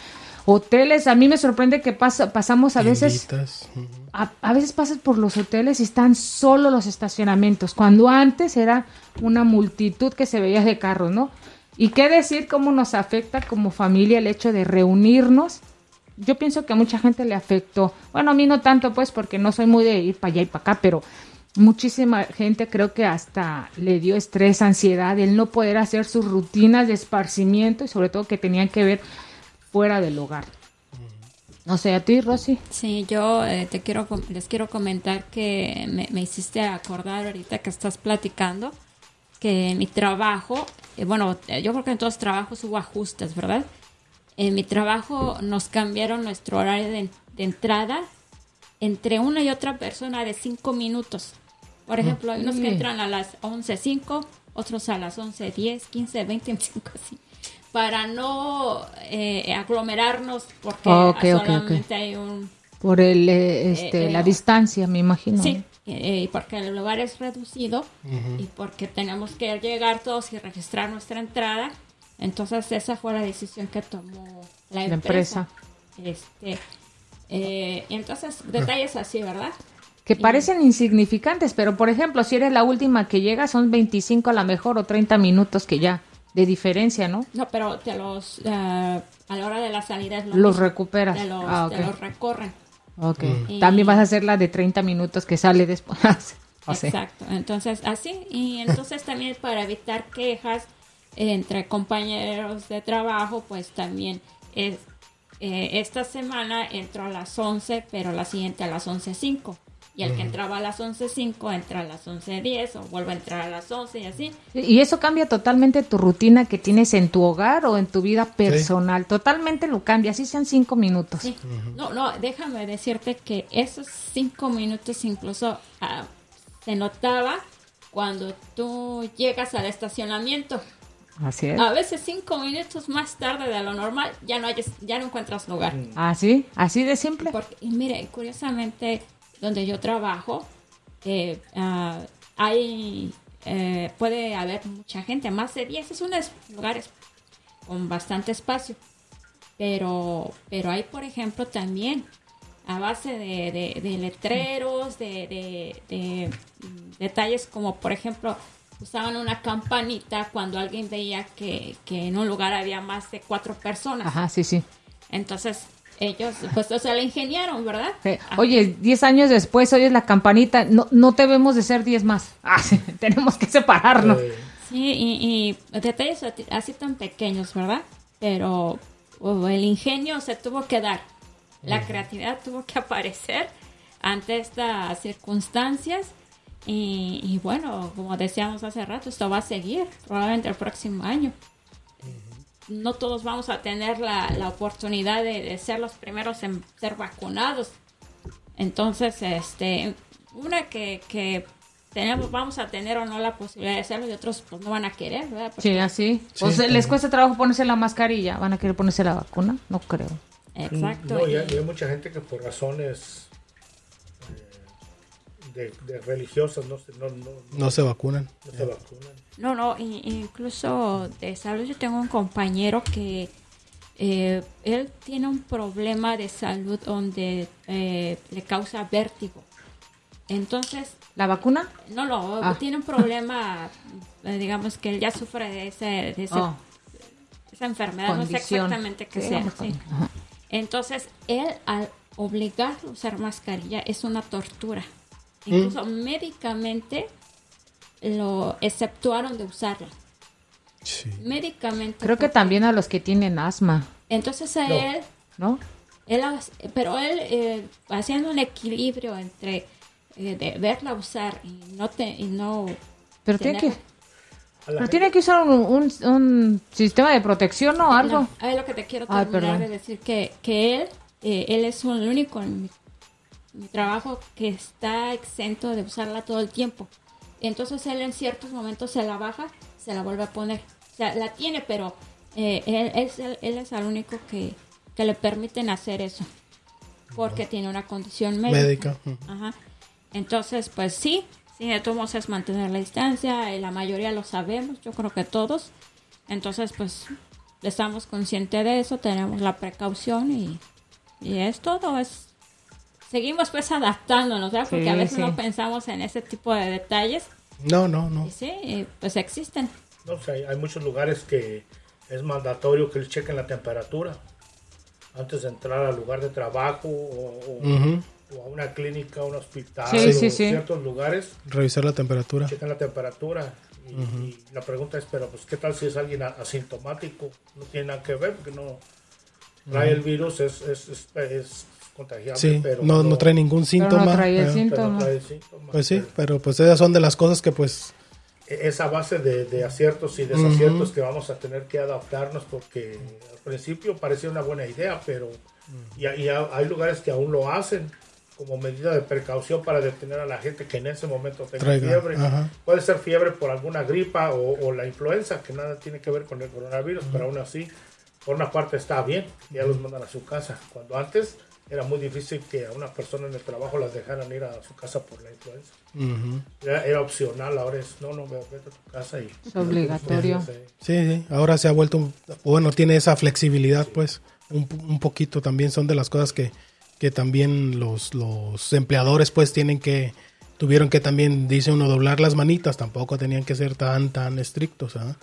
[SPEAKER 2] hoteles. A mí me sorprende que pasa, pasamos a veces, a, a veces pasas por los hoteles y están solo los estacionamientos, cuando antes era una multitud que se veía de carros, ¿no? Y qué decir cómo nos afecta como familia el hecho de reunirnos. Yo pienso que a mucha gente le afectó. Bueno, a mí no tanto, pues, porque no soy muy de ir para allá y para acá, pero muchísima gente creo que hasta le dio estrés, ansiedad, el no poder hacer sus rutinas de esparcimiento y sobre todo que tenían que ver fuera del hogar. No sé, a ti, Rosy.
[SPEAKER 3] Sí, yo eh, te quiero les quiero comentar que me, me hiciste acordar ahorita que estás platicando que mi trabajo, eh, bueno, eh, yo creo que en todos los trabajos hubo ajustes, ¿verdad? En mi trabajo nos cambiaron nuestro horario de, de entrada entre una y otra persona de cinco minutos. Por ejemplo, hay unos que entran a las 11.05, otros a las 11.10, 15, 20, 25, así. Para no eh, aglomerarnos porque
[SPEAKER 2] Ok, ok, ok.
[SPEAKER 3] solamente hay un...
[SPEAKER 2] Por el, eh, este,
[SPEAKER 3] Eh, eh,
[SPEAKER 2] la distancia, me imagino.
[SPEAKER 3] Sí, eh, y porque el lugar es reducido y porque tenemos que llegar todos y registrar nuestra entrada. Entonces esa fue la decisión que tomó la
[SPEAKER 2] La
[SPEAKER 3] empresa. Este, eh, entonces, detalles así, ¿verdad?
[SPEAKER 2] Que parecen insignificantes, pero por ejemplo, si eres la última que llega, son 25 a la mejor o 30 minutos que ya, de diferencia, ¿no?
[SPEAKER 3] No, pero te los, eh, a la hora de la salida es lo
[SPEAKER 2] Los
[SPEAKER 3] mismo.
[SPEAKER 2] recuperas.
[SPEAKER 3] Te los,
[SPEAKER 2] Ah,
[SPEAKER 3] te
[SPEAKER 2] ok.
[SPEAKER 3] los recorren.
[SPEAKER 2] Ok.
[SPEAKER 3] Y-
[SPEAKER 2] También vas a hacer la de 30 minutos que sale después. O sea,
[SPEAKER 3] Exacto. Entonces, así. Y entonces también para evitar quejas entre compañeros de trabajo, pues también es, eh, esta semana entró a las 11, pero la siguiente a las 11.05. Y el que entraba a las 11.05 entra a las 11.10 o vuelve a entrar a las 11 y así.
[SPEAKER 2] Y eso cambia totalmente tu rutina que tienes en tu hogar o en tu vida personal. Totalmente lo cambia, así sean cinco minutos.
[SPEAKER 3] Sí. No, no, déjame decirte que esos cinco minutos incluso ah, se notaba cuando tú llegas al estacionamiento.
[SPEAKER 2] Así es.
[SPEAKER 3] A veces cinco minutos más tarde de lo normal ya no hay, ya no encuentras lugar.
[SPEAKER 2] Así, así de simple.
[SPEAKER 3] Porque, y mire, curiosamente, donde yo trabajo, eh, ah, hay, eh, puede haber mucha gente, más de 10, es unos lugares con bastante espacio. Pero, pero hay, por ejemplo, también a base de, de- de letreros, de, de- de, detalles como, por ejemplo, usaban una campanita cuando alguien veía que, que en un lugar había más de cuatro personas.
[SPEAKER 2] Ajá, sí, sí.
[SPEAKER 3] Entonces, ellos, pues, o sea, la ingeniaron, ¿verdad?
[SPEAKER 2] Oye, 10 años después oyes la campanita, no, no debemos de ser 10 más. Ah, sí, tenemos que separarnos.
[SPEAKER 3] Sí, y, y detalles así tan pequeños, ¿verdad? Pero oh, el ingenio se tuvo que dar, la creatividad tuvo que aparecer ante estas circunstancias. Y, y bueno, como decíamos hace rato, esto va a seguir probablemente el próximo año. No todos vamos a tener la, la oportunidad de, de ser los primeros en ser vacunados. Entonces, este, una que, que tenemos, vamos a tener o no la posibilidad de hacerlo y otros pues no van a querer, ¿verdad? Porque-
[SPEAKER 2] Sí, así.
[SPEAKER 1] Sí,
[SPEAKER 2] o sea, les cuesta trabajo ponerse la mascarilla. ¿Van a querer ponerse la vacuna? No creo.
[SPEAKER 3] Exacto.
[SPEAKER 4] no, y
[SPEAKER 3] y-
[SPEAKER 4] hay, y hay mucha gente que por razones de, de religiosas no se, no, no,
[SPEAKER 1] No se vacunan.
[SPEAKER 4] no se vacunan.
[SPEAKER 3] No, no, incluso de salud yo tengo un compañero que eh, él tiene un problema de salud donde eh, le causa vértigo. Entonces,
[SPEAKER 2] ¿La vacuna?
[SPEAKER 3] no, no,
[SPEAKER 2] Ah.
[SPEAKER 3] tiene un problema, eh, digamos que él ya sufre de, ese, de ese-
[SPEAKER 2] Oh.
[SPEAKER 3] esa enfermedad, no sé exactamente qué
[SPEAKER 2] Sí,
[SPEAKER 3] sea. sí. Entonces, él al obligarlo a usar mascarilla es una tortura. Incluso médicamente lo exceptuaron de usarla.
[SPEAKER 1] Sí.
[SPEAKER 3] Médicamente.
[SPEAKER 2] Creo que también a los que tienen asma,
[SPEAKER 3] Entonces a
[SPEAKER 4] No.
[SPEAKER 3] él,
[SPEAKER 2] ¿no?
[SPEAKER 3] él pero él eh, haciendo un equilibrio entre eh, de verla usar y no te y no
[SPEAKER 2] Pero tiene que, pero tiene que usar un, un- un sistema de protección o algo.
[SPEAKER 3] No, es lo que te quiero
[SPEAKER 2] Ay,
[SPEAKER 3] terminar de decir que, que él, eh, él es un- el único en mi trabajo que está exento de usarla todo el tiempo. Entonces él en ciertos momentos se la baja, se la vuelve a poner. O sea, la tiene, pero eh, él, él es el, él es el único que, que le permiten hacer eso. Porque tiene una condición médica.
[SPEAKER 1] Médica.
[SPEAKER 3] Ajá. Entonces, pues sí, sí, de todos es mantener la distancia, y la mayoría lo sabemos, yo creo que todos. Entonces, pues estamos conscientes de eso, tenemos la precaución y, y es todo, es seguimos pues adaptándonos, ¿verdad? Porque
[SPEAKER 2] Sí,
[SPEAKER 3] a veces
[SPEAKER 2] sí.
[SPEAKER 3] no pensamos en ese tipo de detalles
[SPEAKER 1] No, no, no.
[SPEAKER 3] y sí, pues existen.
[SPEAKER 4] No, o sea, hay, hay muchos lugares que es mandatorio que les chequen la temperatura antes de entrar al lugar de trabajo o, o-
[SPEAKER 1] Ujú.
[SPEAKER 4] o a una clínica, un hospital
[SPEAKER 2] Sí,
[SPEAKER 4] o
[SPEAKER 2] sí, sí.
[SPEAKER 4] ciertos lugares
[SPEAKER 1] Revisar la temperatura.
[SPEAKER 4] checan la temperatura y, y la pregunta es pero pues qué tal si es alguien asintomático no tiene nada que ver porque no trae el virus es, es, es, es contagiable
[SPEAKER 1] Sí,
[SPEAKER 4] pero
[SPEAKER 1] no, no trae ningún síntoma.
[SPEAKER 2] no trae el
[SPEAKER 1] eh,
[SPEAKER 2] síntoma.
[SPEAKER 1] Pues sí,
[SPEAKER 4] Pero
[SPEAKER 1] pues esas son de las cosas que pues
[SPEAKER 4] esa base de, de aciertos y desaciertos que vamos a tener que adaptarnos porque al principio parecía una buena idea, pero y, y ha- hay lugares que aún lo hacen como medida de precaución para detener a la gente que en ese momento tenga
[SPEAKER 1] Traiga,
[SPEAKER 4] fiebre.
[SPEAKER 1] ajá.
[SPEAKER 4] Puede ser fiebre por alguna gripa o, o la influenza, que nada tiene que ver con el coronavirus, pero aún así, por una parte está bien, ya los mandan a su casa. Cuando antes era muy difícil que a una persona en el trabajo las dejaran ir a su casa por la influenza.
[SPEAKER 1] ujú.
[SPEAKER 4] Era, era opcional, ahora es, no, no, ve- vete a tu casa y...
[SPEAKER 2] Es obligatorio.
[SPEAKER 4] Sí.
[SPEAKER 1] Sí, sí, ahora se ha vuelto, bueno, tiene esa flexibilidad, pues, un, un poquito también son de las cosas que, que también los, los empleadores, pues, tienen que, tuvieron que también, dice uno, doblar las manitas, tampoco tenían que ser tan, tan estrictos, ¿ah?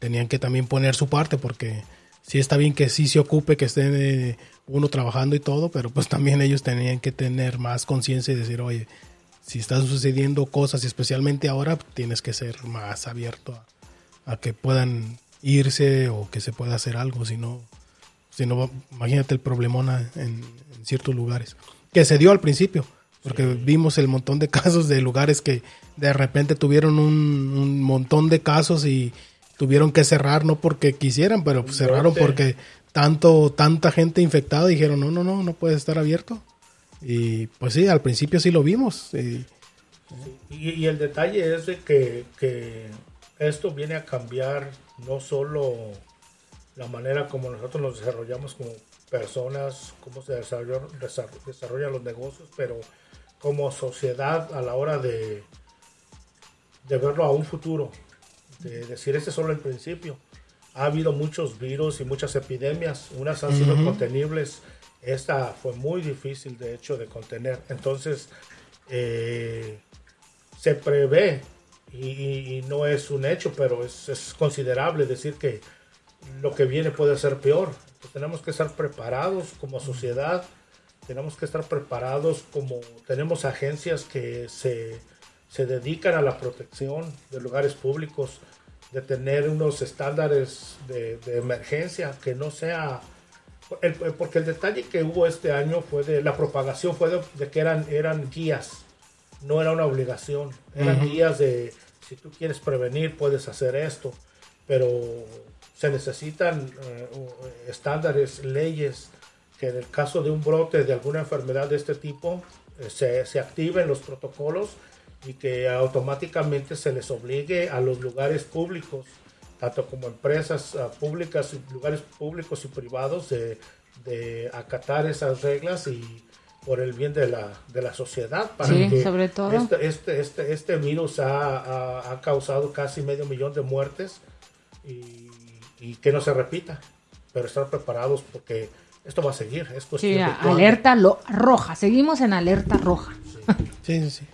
[SPEAKER 1] Tenían que también poner su parte, porque sí está bien que sí se ocupe, que esté eh, uno trabajando y todo, pero pues también ellos tenían que tener más conciencia y decir, oye, si están sucediendo cosas, y especialmente ahora, tienes que ser más abierto a, a que puedan irse o que se pueda hacer algo, si no, si no imagínate el problemón en, en ciertos lugares, que se dio al principio, porque vimos el montón de casos de lugares que de repente tuvieron un, un montón de casos y tuvieron que cerrar, no porque quisieran, pero pues cerraron porque tanto, tanta gente infectada dijeron, no, no, no, no puede estar abierto. Y pues sí, al principio sí lo vimos. Y,
[SPEAKER 4] y, y el detalle es de que, que, esto viene a cambiar no solo la manera como nosotros nos desarrollamos como personas, cómo se desarrollan, desarrollan los negocios, pero como sociedad a la hora de, de verlo a un futuro, de decir este es solo el principio. Ha habido muchos virus y muchas epidemias, unas han sido contenibles, esta fue muy difícil de hecho de contener. Entonces, eh, se prevé, y, y, no es un hecho, pero es, es, considerable decir que lo que viene puede ser peor. Entonces, tenemos que estar preparados como sociedad, tenemos que estar preparados como tenemos agencias que se, se dedican a la protección de lugares públicos, de tener unos estándares de, de emergencia que no sea el, porque el detalle que hubo este año fue de la propagación fue de, de, que eran eran guías no era una obligación eran uh -huh. guías de si tú quieres prevenir puedes hacer esto pero se necesitan uh, estándares leyes que en el caso de un brote de alguna enfermedad de este tipo eh, se, se activen los protocolos y que automáticamente se les obligue a los lugares públicos, tanto como empresas uh, públicas, lugares públicos y privados, de, de, acatar esas reglas y por el bien de la, de la sociedad.
[SPEAKER 2] Para sí, que sobre todo.
[SPEAKER 4] Este, este, este, este virus ha, ha, ha, causado casi medio millón de muertes y, y, que no se repita, pero estar preparados porque esto va a seguir. Es
[SPEAKER 2] sí, alerta lo, roja, seguimos en alerta roja.
[SPEAKER 1] Sí, sí, sí.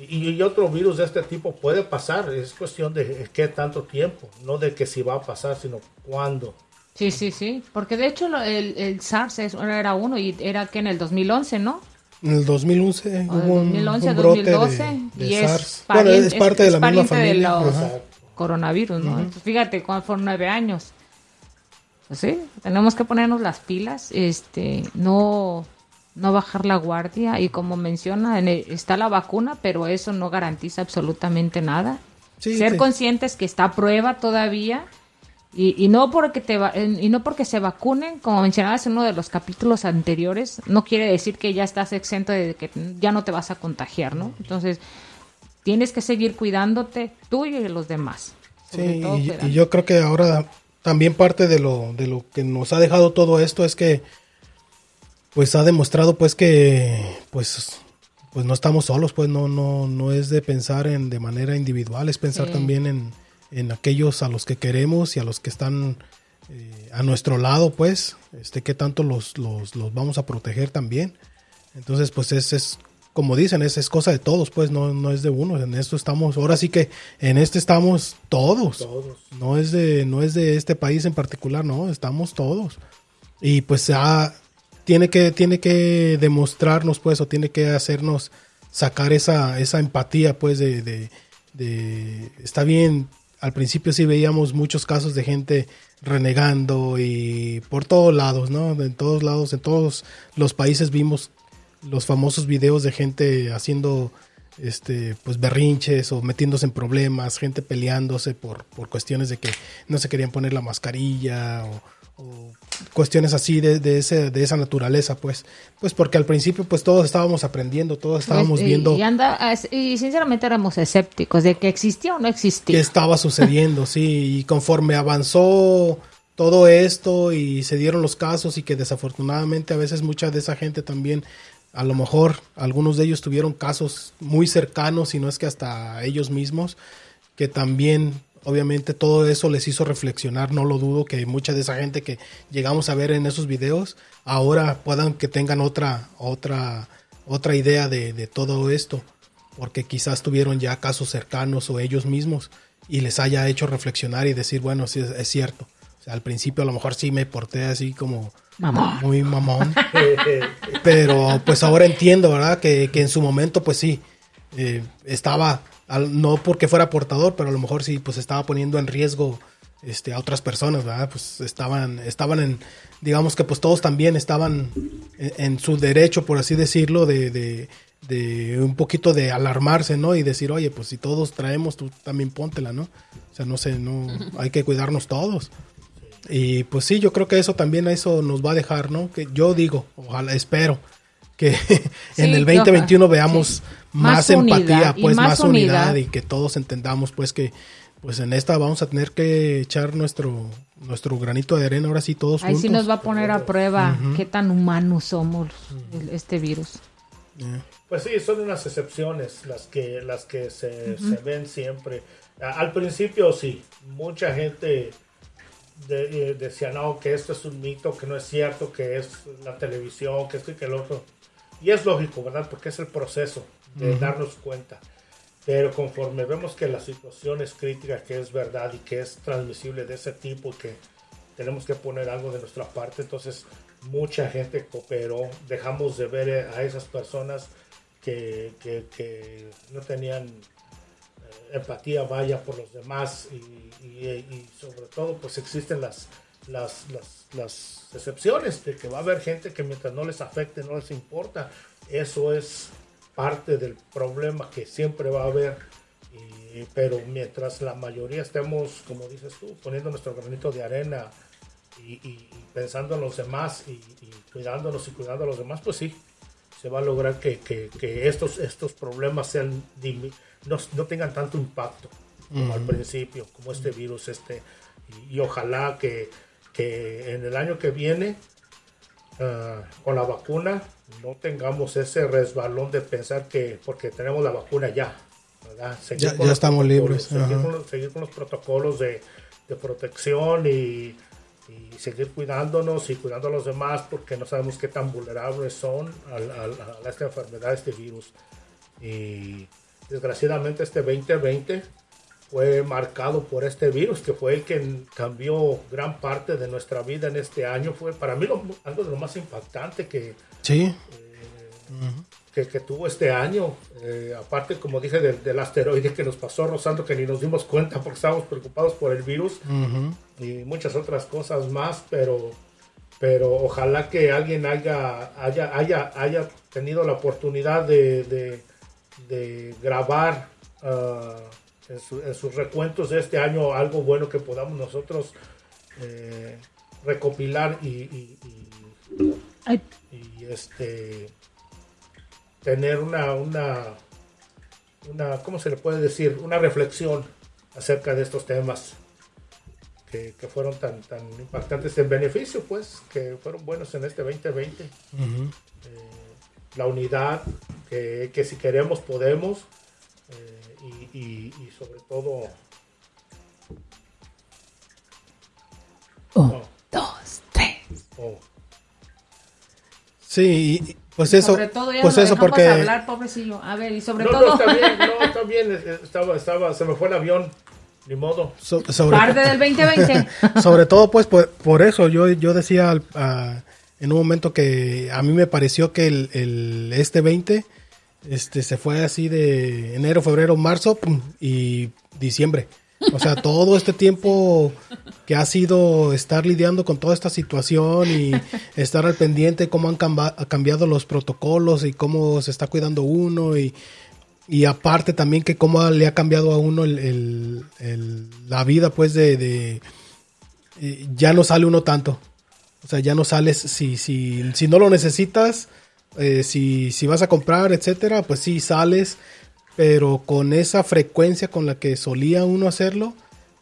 [SPEAKER 4] Y, y, otro virus de este tipo puede pasar, es cuestión de qué tanto tiempo, no de que si va a pasar, sino cuándo.
[SPEAKER 2] Sí, sí, sí, porque de hecho el, el SARS era uno y era que en el 2011, ¿no?
[SPEAKER 1] En el 2011
[SPEAKER 2] o hubo 2011, un, un 2012
[SPEAKER 1] de, de
[SPEAKER 2] y
[SPEAKER 1] SARS.
[SPEAKER 2] es, pariente,
[SPEAKER 1] bueno, es parte
[SPEAKER 2] es,
[SPEAKER 1] de la misma familia.
[SPEAKER 2] De los coronavirus, ¿no? Uh -huh. Entonces, fíjate, cuando fueron nueve años. Pues sí, tenemos que ponernos las pilas, este, no no bajar la guardia y como menciona, el, está la vacuna, pero eso no garantiza absolutamente nada. Sí, Ser sí. conscientes que está a prueba todavía y, y, no porque te y no porque se vacunen, como mencionabas en uno de los capítulos anteriores, no quiere decir que ya estás exento de que ya no te vas a contagiar, ¿no? Entonces, tienes que seguir cuidándote tú y los demás.
[SPEAKER 1] Sí, y, y yo creo que ahora también parte de lo, de lo que nos ha dejado todo esto es que pues ha demostrado pues que pues pues no estamos solos pues no no no es de pensar en de manera individual es pensar sí. también en, en aquellos a los que queremos y a los que están eh, a nuestro lado pues este qué tanto los, los, los vamos a proteger también entonces pues es, es como dicen es, es cosa de todos pues no, no es de uno en esto estamos ahora sí que en este estamos todos,
[SPEAKER 4] todos.
[SPEAKER 1] no es de no es de este país en particular no estamos todos y pues se ha tiene que, tiene que demostrarnos, pues, o tiene que hacernos sacar esa, esa empatía, pues, de, de, de, está bien, al principio sí veíamos muchos casos de gente renegando y por todos lados, ¿no? En todos lados, en todos los países vimos los famosos videos de gente haciendo este pues berrinches o metiéndose en problemas, gente peleándose por, por cuestiones de que no se querían poner la mascarilla o, o cuestiones así de, de, ese, de esa naturaleza, pues, pues porque al principio pues todos estábamos aprendiendo, todos estábamos
[SPEAKER 2] pues, y,
[SPEAKER 1] viendo
[SPEAKER 2] y, anda, y sinceramente éramos escépticos de que existía o no existía.
[SPEAKER 1] Que estaba sucediendo, sí, y conforme avanzó todo esto y se dieron los casos y que desafortunadamente a veces mucha de esa gente también a lo mejor algunos de ellos tuvieron casos muy cercanos, y no es que hasta ellos mismos, que también obviamente todo eso les hizo reflexionar, no lo dudo que mucha de esa gente que llegamos a ver en esos videos ahora puedan que tengan otra otra otra idea de, de todo esto, porque quizás tuvieron ya casos cercanos o ellos mismos y les haya hecho reflexionar y decir, bueno, sí es, es cierto. O sea, al principio a lo mejor sí me porté así como
[SPEAKER 2] Mamón.
[SPEAKER 1] muy mamón. Pero pues ahora entiendo, ¿verdad? Que, que en su momento pues sí, eh, estaba, al- no porque fuera portador, pero a lo mejor sí, pues estaba poniendo en riesgo este, a otras personas, ¿verdad? Pues estaban, estaban en, digamos que pues todos también estaban en, en su derecho, por así decirlo, de, de, de un poquito de alarmarse, ¿no? Y decir, oye, pues si todos traemos, tú también póntela, ¿no? O sea, no sé, no, hay que cuidarnos todos. Y pues sí, yo creo que eso también eso nos va a dejar, ¿no? Que yo digo, ojalá, espero que en el
[SPEAKER 2] que
[SPEAKER 1] 2021
[SPEAKER 2] ojalá,
[SPEAKER 1] veamos
[SPEAKER 2] sí.
[SPEAKER 1] Más,
[SPEAKER 2] Más unidad,
[SPEAKER 1] empatía, pues
[SPEAKER 2] más
[SPEAKER 1] más, unidad.
[SPEAKER 2] unidad.
[SPEAKER 1] y que todos entendamos pues que pues en esta vamos a tener que echar nuestro nuestro granito de arena ahora sí todos
[SPEAKER 2] Ahí sí nos va a poner a prueba qué tan humanos somos el- este virus.
[SPEAKER 4] Pues sí, son unas excepciones las que, las que se, se ven siempre. Al principio sí, mucha gente de- eh, decía, no, que esto es un mito, que no es cierto, que es la televisión, que esto y que el otro. Y es lógico, ¿verdad? Porque es el proceso de darnos cuenta. Pero conforme vemos que la situación es crítica, que es verdad y que es transmisible de ese tipo, que tenemos que poner algo de nuestra parte, entonces mucha gente cooperó, dejamos de ver eh, a esas personas que, que- que no tenían eh, empatía, vaya, por los demás y, y- y sobre todo pues existen las, las, las, las excepciones de que va a haber gente que mientras no les afecte, no les importa, eso es parte del problema que siempre va a haber. Y- pero mientras la mayoría estemos, como dices tú, poniendo nuestro granito de arena y, y- y pensando en los demás y, cuidándonos y cuidando a los demás, pues sí, se va a lograr que, que- que estos, estos problemas sean, no, no tengan tanto impacto como al principio, como este virus. este Y, y ojalá que, que en el año que viene, ah, con la vacuna, no tengamos ese resbalón de pensar que porque tenemos la vacuna ya. ¿verdad? Seguir
[SPEAKER 1] Ya- ya estamos libres,
[SPEAKER 4] Seguir con, los, seguir con los protocolos de, de protección y, y seguir cuidándonos y cuidando a los demás porque no sabemos qué tan vulnerables son al- al- a, esta enfermedad, a este virus. Y desgraciadamente este 2020 fue marcado por este virus que fue el que cambió gran parte de nuestra vida en este año. Fue para mí lo- algo de lo más impactante que,
[SPEAKER 1] sí,
[SPEAKER 4] que, que tuvo este año. Eh, aparte, como dije, del, del asteroide que nos pasó rozando, que ni nos dimos cuenta porque estábamos preocupados por el virus y muchas otras cosas más, pero, pero ojalá que alguien haya, haya, haya, haya tenido la oportunidad de, de, de grabar ah, en, su- en sus recuentos de este año algo bueno que podamos nosotros eh, recopilar y, y- y-
[SPEAKER 2] Ay,
[SPEAKER 4] y este tener una una una cómo se le puede decir una reflexión acerca de estos temas que, que fueron tan tan impactantes en beneficio pues que fueron buenos en este 2020
[SPEAKER 1] Ujú.
[SPEAKER 4] Eh, la unidad que, que si queremos podemos y, sobre todo
[SPEAKER 2] un,
[SPEAKER 4] oh,
[SPEAKER 2] dos, tres.
[SPEAKER 4] oh,
[SPEAKER 1] Sí, y- pues eso,
[SPEAKER 2] sobre todo ya
[SPEAKER 1] pues
[SPEAKER 2] no
[SPEAKER 1] eso porque
[SPEAKER 2] hablar, pobrecillo. A ver, y sobre
[SPEAKER 4] no,
[SPEAKER 2] todo,
[SPEAKER 4] no, está bien, no, está bien, estaba, estaba, se me fue el avión, ni modo.
[SPEAKER 1] so- sobre,
[SPEAKER 2] parte del 2020.
[SPEAKER 1] sobre todo pues por, por eso yo, yo decía al- a- en un momento que a mí me pareció que el, el- este 20 este se fue así de enero, febrero, marzo pum, y diciembre. O sea, todo este tiempo que ha sido estar lidiando con toda esta situación y estar al pendiente cómo han cambiado los protocolos y cómo se está cuidando uno y, y aparte también que cómo le ha cambiado a uno el, el- el- la vida pues de, de- eh, ya no sale uno tanto. O sea, ya no sales si, si, si no lo necesitas, eh, si, si vas a comprar, etcétera, pues sí sales, pero con esa frecuencia con la que solía uno hacerlo,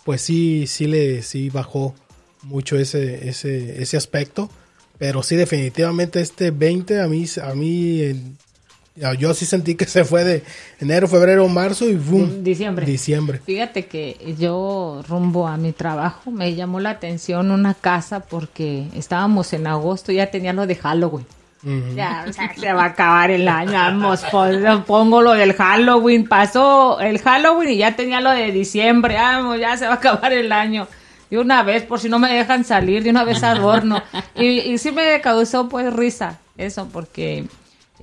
[SPEAKER 1] pues sí, sí le sí bajó mucho ese, ese, ese aspecto. Pero sí, definitivamente este 20 a mí, a mí yo sí sentí que se fue de enero, febrero, marzo y boom,
[SPEAKER 2] Diciembre.
[SPEAKER 1] Diciembre.
[SPEAKER 2] Fíjate que yo rumbo a mi trabajo me llamó la atención una casa porque estábamos en agosto, ya tenía lo de Halloween. Ya, o sea, se va a acabar el año, vamos, pongo lo del Halloween, pasó el Halloween y ya tenía lo de diciembre, vamos, ya se va a acabar el año. de una vez, por si no me dejan salir, de una vez adorno. y, y sí me causó pues risa eso, porque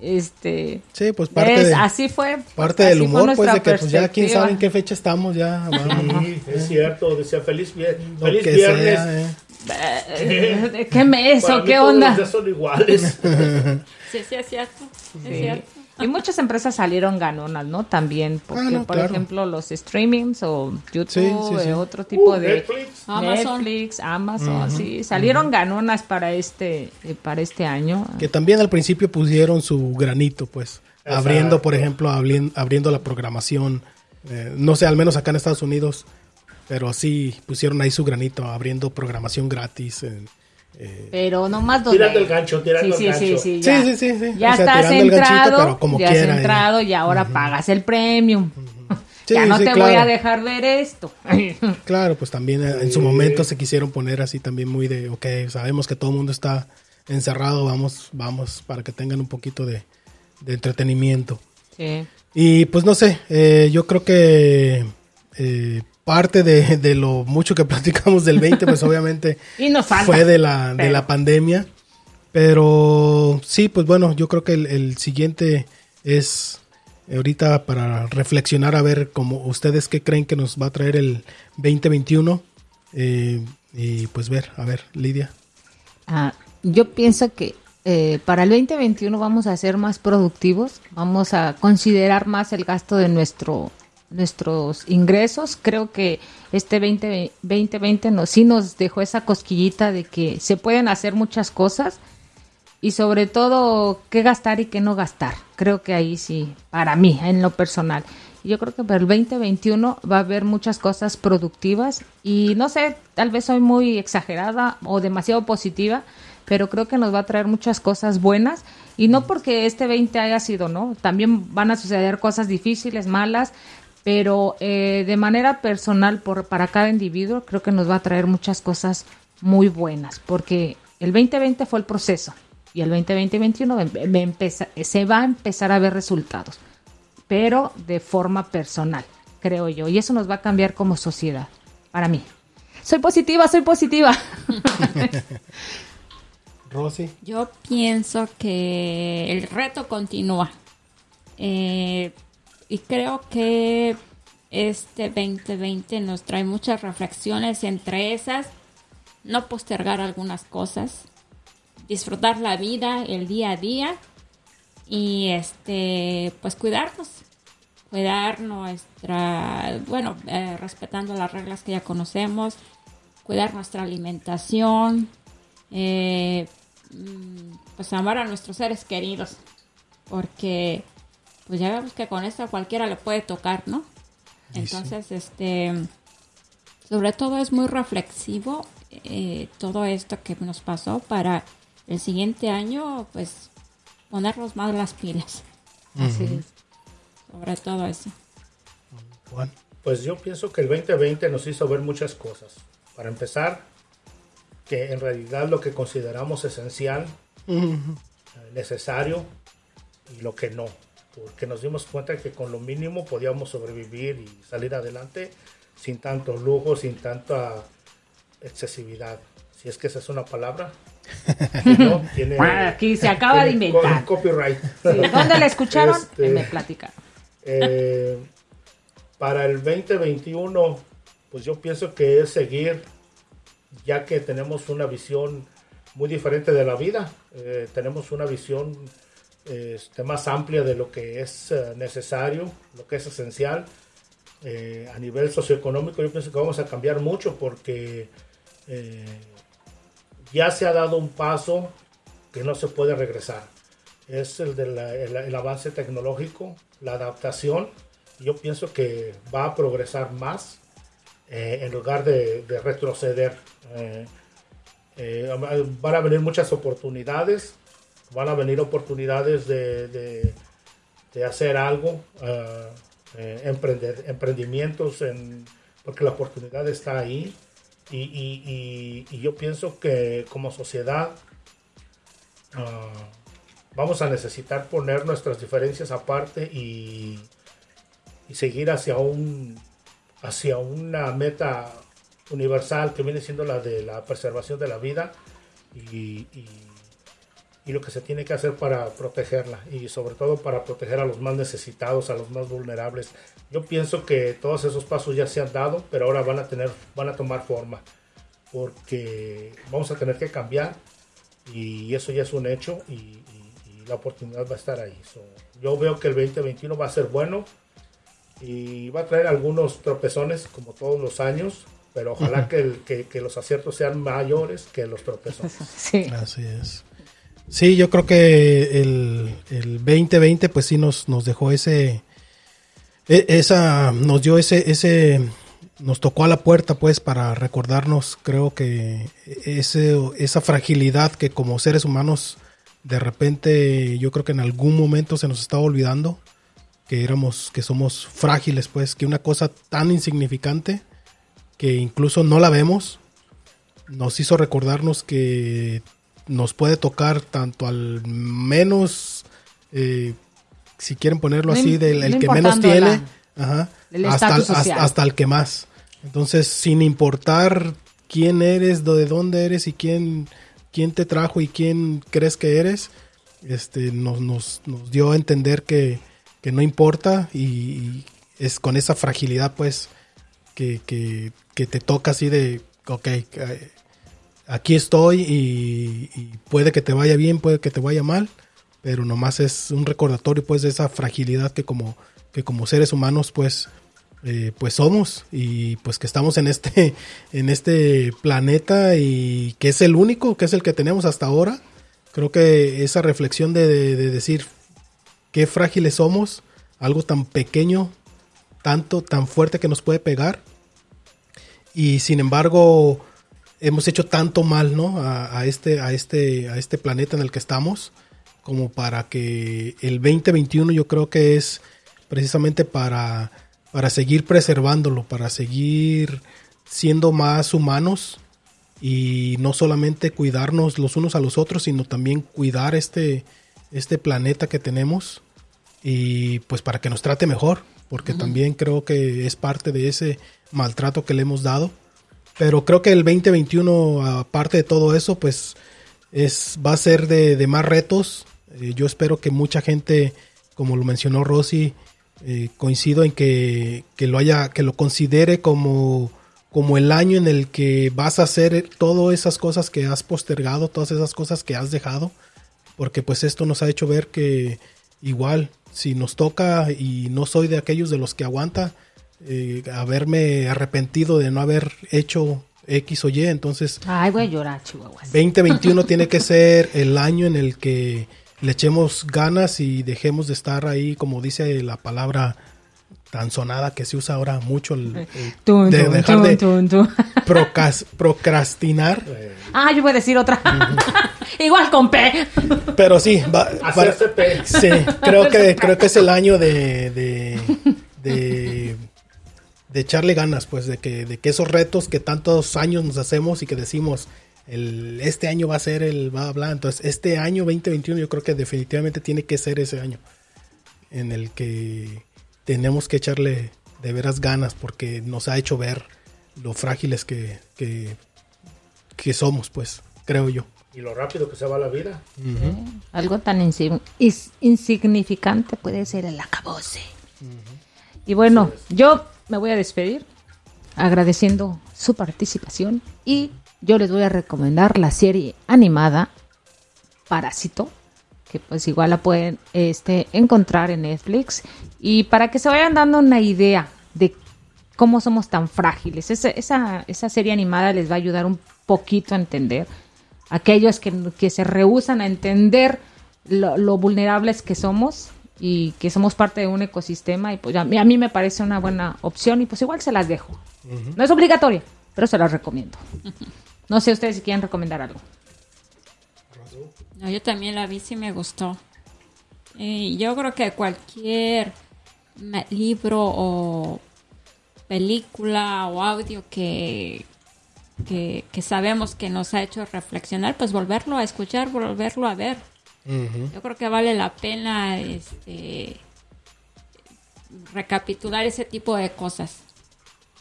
[SPEAKER 2] este
[SPEAKER 1] sí pues parte
[SPEAKER 2] es,
[SPEAKER 1] de,
[SPEAKER 2] así fue
[SPEAKER 1] parte del humor pues de que pues ya quién sabe en qué fecha estamos ya vamos,
[SPEAKER 4] sí, es cierto decía feliz, feliz viernes
[SPEAKER 1] sea, eh.
[SPEAKER 2] Eh, ¿Qué mes
[SPEAKER 4] Para
[SPEAKER 2] o
[SPEAKER 4] mí
[SPEAKER 2] qué
[SPEAKER 4] todos
[SPEAKER 2] onda?
[SPEAKER 4] los días son iguales
[SPEAKER 3] Sí, sí, es cierto. Es
[SPEAKER 2] Sí.
[SPEAKER 3] cierto.
[SPEAKER 2] Y muchas empresas salieron ganonas, ¿no? También, porque,
[SPEAKER 1] Ah, no,
[SPEAKER 2] por
[SPEAKER 1] claro.
[SPEAKER 2] ejemplo, los streamings o YouTube,
[SPEAKER 1] Sí, sí, sí.
[SPEAKER 2] eh, otro tipo
[SPEAKER 4] Uh,
[SPEAKER 2] de
[SPEAKER 4] Netflix
[SPEAKER 3] Amazon.
[SPEAKER 2] Netflix, Amazon, sí, salieron ganonas para este eh, para este año.
[SPEAKER 1] que también al principio pusieron su granito pues
[SPEAKER 4] Exacto.
[SPEAKER 1] abriendo por ejemplo abrien- abriendo la programación eh, no sé al menos acá en Estados Unidos pero sí pusieron ahí su granito abriendo programación gratis en- eh,
[SPEAKER 2] Pero nomás dos
[SPEAKER 4] Tirando el gancho, tirando
[SPEAKER 2] sí,
[SPEAKER 4] el
[SPEAKER 2] sí,
[SPEAKER 4] gancho.
[SPEAKER 2] sí,
[SPEAKER 1] Sí,
[SPEAKER 2] ya.
[SPEAKER 1] sí, sí, sí.
[SPEAKER 2] Ya
[SPEAKER 1] O sea,
[SPEAKER 2] estás
[SPEAKER 1] tirando el ganchito,
[SPEAKER 2] entrado,
[SPEAKER 1] pero como
[SPEAKER 2] ya has
[SPEAKER 1] quiera, eh.
[SPEAKER 2] entrado y ahora pagas el premium.
[SPEAKER 1] Sí,
[SPEAKER 2] ya no
[SPEAKER 1] sí,
[SPEAKER 2] te
[SPEAKER 1] claro.
[SPEAKER 2] voy a dejar ver esto.
[SPEAKER 1] Claro, pues también en su momento se quisieron poner así también muy de, ok, sabemos que todo el mundo está encerrado, vamos, vamos para que tengan un poquito de, de entretenimiento.
[SPEAKER 2] sí.
[SPEAKER 1] Y pues no sé, eh, yo creo que eh, parte de, de lo mucho que platicamos del 20, pues obviamente
[SPEAKER 2] Y nos falta.
[SPEAKER 1] fue de la, de
[SPEAKER 2] Pero-
[SPEAKER 1] la pandemia. Pero sí, pues bueno, yo creo que el, el siguiente es ahorita para reflexionar a ver como ustedes qué creen que nos va a traer el 2021. eh, y pues ver, a ver, Lidia.
[SPEAKER 2] Ah, yo pienso que eh, para el 2021 vamos a ser más productivos, vamos a considerar más el gasto de nuestro nuestros ingresos. Creo que este 20, 2020 nos, sí nos dejó esa cosquillita de que se pueden hacer muchas cosas y sobre todo qué gastar y qué no gastar. Creo que ahí sí, para mí, en lo personal. Yo creo que para el 2021 va a haber muchas cosas productivas y no sé, tal vez soy muy exagerada o demasiado positiva, pero creo que nos va a traer muchas cosas buenas y no porque este 20 haya sido, ¿no? También van a suceder cosas difíciles, malas, pero eh, de manera personal por, para cada individuo creo que nos va a traer muchas cosas muy buenas, porque el 2020 fue el proceso y el 2020-2021 em- em- empeza- se va a empezar a ver resultados, pero de forma personal, creo yo, y eso nos va a cambiar como sociedad, para mí. Soy positiva, soy positiva.
[SPEAKER 1] Rosy.
[SPEAKER 3] Yo pienso que el reto continúa. Eh, y creo que este 2020 nos trae muchas reflexiones, entre esas, no postergar algunas cosas, disfrutar la vida, el día a día. Y este, pues cuidarnos, cuidar nuestra, bueno, eh, respetando las reglas que ya conocemos, cuidar nuestra alimentación, eh, mm, pues amar a nuestros seres queridos, porque pues ya vemos que con esto a cualquiera le puede tocar, ¿no?
[SPEAKER 1] Sí.
[SPEAKER 3] Entonces, este, sobre todo es muy reflexivo eh, todo esto que nos pasó para el siguiente año, pues ponernos más las pilas,
[SPEAKER 2] Así es.
[SPEAKER 3] sobre todo eso.
[SPEAKER 1] Juan.
[SPEAKER 4] Pues yo pienso que el 2020 nos hizo ver muchas cosas. Para empezar, que en realidad lo que consideramos esencial, necesario y lo que no. Porque nos dimos cuenta que con lo mínimo podíamos sobrevivir y salir adelante sin tanto lujo, sin tanta excesividad. Si es que esa es una palabra. Si no, tiene,
[SPEAKER 2] Aquí se acaba de inventar.
[SPEAKER 4] co- Copyright.
[SPEAKER 2] Sí, ¿Dónde la escucharon?
[SPEAKER 4] Este-
[SPEAKER 2] Me platicaron.
[SPEAKER 4] Eh, para el 2021, pues yo pienso que es seguir, ya que tenemos una visión muy diferente de la vida, eh, tenemos una visión este, más amplia de lo que es eh, necesario, lo que es esencial. Eh, a nivel socioeconómico yo pienso que vamos a cambiar mucho porque eh, ya se ha dado un paso que no se puede regresar. Es el del el, el avance tecnológico, la adaptación. Yo pienso que va a progresar más en lugar de, de retroceder. Van a venir muchas oportunidades, van a venir oportunidades de, de, de hacer algo, eh, eh, emprender, emprendimientos, en, porque la oportunidad está ahí. Y, y- y- yo pienso que como sociedad ah, vamos a necesitar poner nuestras diferencias aparte y, seguir hacia un hacia una meta universal que viene siendo la de la preservación de la vida y, y lo que se tiene que hacer para protegerla y sobre todo para proteger a los más necesitados, a los más vulnerables. Yo pienso que todos esos pasos ya se han dado, pero ahora van a tener, van a tomar forma porque vamos a tener que cambiar y eso ya es un hecho y, y- y la oportunidad va a estar ahí. So, yo veo que el 2021 va a ser bueno y va a traer algunos tropezones como todos los años, pero ojalá que, el- que- que los aciertos sean mayores que los tropezones.
[SPEAKER 2] Sí.
[SPEAKER 1] Así es. Sí, yo creo que el, el 2020 pues sí nos, nos dejó ese, e- esa, nos dio ese, ese, nos tocó a la puerta pues para recordarnos, creo que ese, esa fragilidad que como seres humanos de repente yo creo que en algún momento se nos estaba olvidando que éramos, que somos frágiles pues, que una cosa tan insignificante que incluso no la vemos, nos hizo recordarnos que nos puede tocar tanto al menos, eh, si quieren ponerlo
[SPEAKER 2] No
[SPEAKER 1] así, del el que menos tiene,
[SPEAKER 2] la-
[SPEAKER 1] ajá,
[SPEAKER 2] el
[SPEAKER 1] hasta, hasta- el que más. Entonces, sin importar quién eres, de dónde eres y quién, quién te trajo y quién crees que eres, este, nos, nos, nos dio a entender que, que no importa y, y es con esa fragilidad, pues, que, que, que te toca así de, ok, eh, aquí estoy y, puede que te vaya bien, puede que te vaya mal, pero nomás es un recordatorio, pues, de esa fragilidad que como, que como seres humanos, pues, eh, pues somos y pues que estamos en este, en este planeta y que es el único, que es el que tenemos hasta ahora. Creo que esa reflexión de, de- de decir qué frágiles somos, algo tan pequeño, tanto, tan fuerte que nos puede pegar. Y sin embargo, hemos hecho tanto mal, ¿no? A, a este, a este, a este planeta en el que estamos, como para que el 2021 yo creo que es precisamente para, para seguir preservándolo, para seguir siendo más humanos y no solamente cuidarnos los unos a los otros, sino también cuidar este, este planeta que tenemos y pues para que nos trate mejor, porque también creo que es parte de ese maltrato que le hemos dado. Pero creo que el 2021, aparte de todo eso, pues es, va a ser de, más retos. Eh, yo espero que mucha gente, como lo mencionó Rosy, eh, coincido en que, que lo haya, que lo considere como, como el año en el que vas a hacer todas esas cosas que has postergado, todas esas cosas que has dejado, porque pues esto nos ha hecho ver que igual, si nos toca y no soy de aquellos de los que aguanta, eh, haberme arrepentido de no haber hecho X o Y, entonces
[SPEAKER 2] Ay, voy a llorar, chihuahuas.
[SPEAKER 1] 2021 tiene que ser el año en el que le echemos ganas y dejemos de estar ahí, como dice la palabra tan sonada que se usa ahora mucho, el- el-
[SPEAKER 2] Tun,
[SPEAKER 1] de
[SPEAKER 2] tun,
[SPEAKER 1] dejar
[SPEAKER 2] tun,
[SPEAKER 1] de
[SPEAKER 2] tun, tun.
[SPEAKER 1] procas- procrastinar.
[SPEAKER 2] Ah, yo voy a decir otra. Igual con P.
[SPEAKER 1] Pero sí, va, va-
[SPEAKER 4] pe-
[SPEAKER 1] sí, creo que creo que es el año de, de echarle ganas, pues, de que, de que esos retos que tantos años nos hacemos y que decimos, el, este año va a ser el bla bla. Entonces, este año 2021 yo creo que definitivamente tiene que ser ese año en el que tenemos que echarle de veras ganas porque nos ha hecho ver lo frágiles que, que, que somos, pues, creo yo.
[SPEAKER 4] y lo rápido que se va la vida.
[SPEAKER 2] Algo tan insi- insignificante puede ser el acabose. Y bueno, yo me voy a despedir agradeciendo su participación y yo les voy a recomendar la serie animada Parásito, que pues igual la pueden este, encontrar en Netflix y para que se vayan dando una idea de cómo somos tan frágiles. Esa, esa, esa serie animada les va a ayudar un poquito a entender aquellos que, que se rehusan a entender lo, lo vulnerables que somos y que somos parte de un ecosistema y pues a mí, a mí me parece una buena opción y pues igual se las dejo. No es obligatoria, pero se las recomiendo. No sé ustedes si quieren recomendar algo.
[SPEAKER 3] No, yo también la vi, sí me gustó. Y yo creo que cualquier libro o película o audio que, que, que sabemos que nos ha hecho reflexionar, pues volverlo a escuchar, volverlo a ver. Yo creo que vale la pena este recapitular ese tipo de cosas.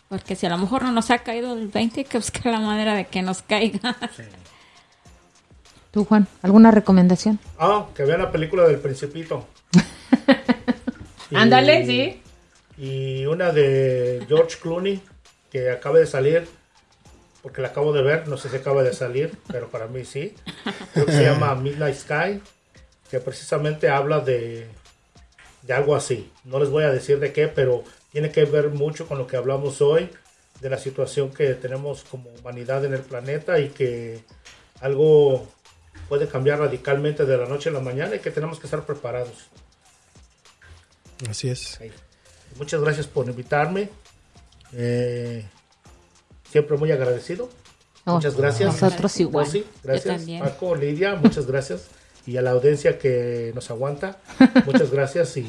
[SPEAKER 3] Porque si a lo mejor no nos ha caído el 20, hay que buscar la manera de que nos caiga.
[SPEAKER 2] Tú, Juan, ¿alguna recomendación?
[SPEAKER 4] Ah, que vean la película del Principito.
[SPEAKER 2] Ándale, sí.
[SPEAKER 4] Y una de George Clooney, que acaba de salir, porque la acabo de ver, no sé si acaba de salir, pero para mí sí. Creo que se llama Midnight Sky, que precisamente habla de, de algo así. No les voy a decir de qué, pero tiene que ver mucho con lo que hablamos hoy, de la situación que tenemos como humanidad en el planeta y que algo puede cambiar radicalmente de la noche a la mañana y que tenemos que estar preparados.
[SPEAKER 1] Así es.
[SPEAKER 4] Muchas gracias por invitarme. Eh, siempre muy agradecido. Muchas gracias.
[SPEAKER 2] nosotros igual.
[SPEAKER 4] Rosy, gracias.
[SPEAKER 3] también.
[SPEAKER 4] Paco, Lidia, muchas gracias. Y a la audiencia que nos aguanta, muchas gracias. Y,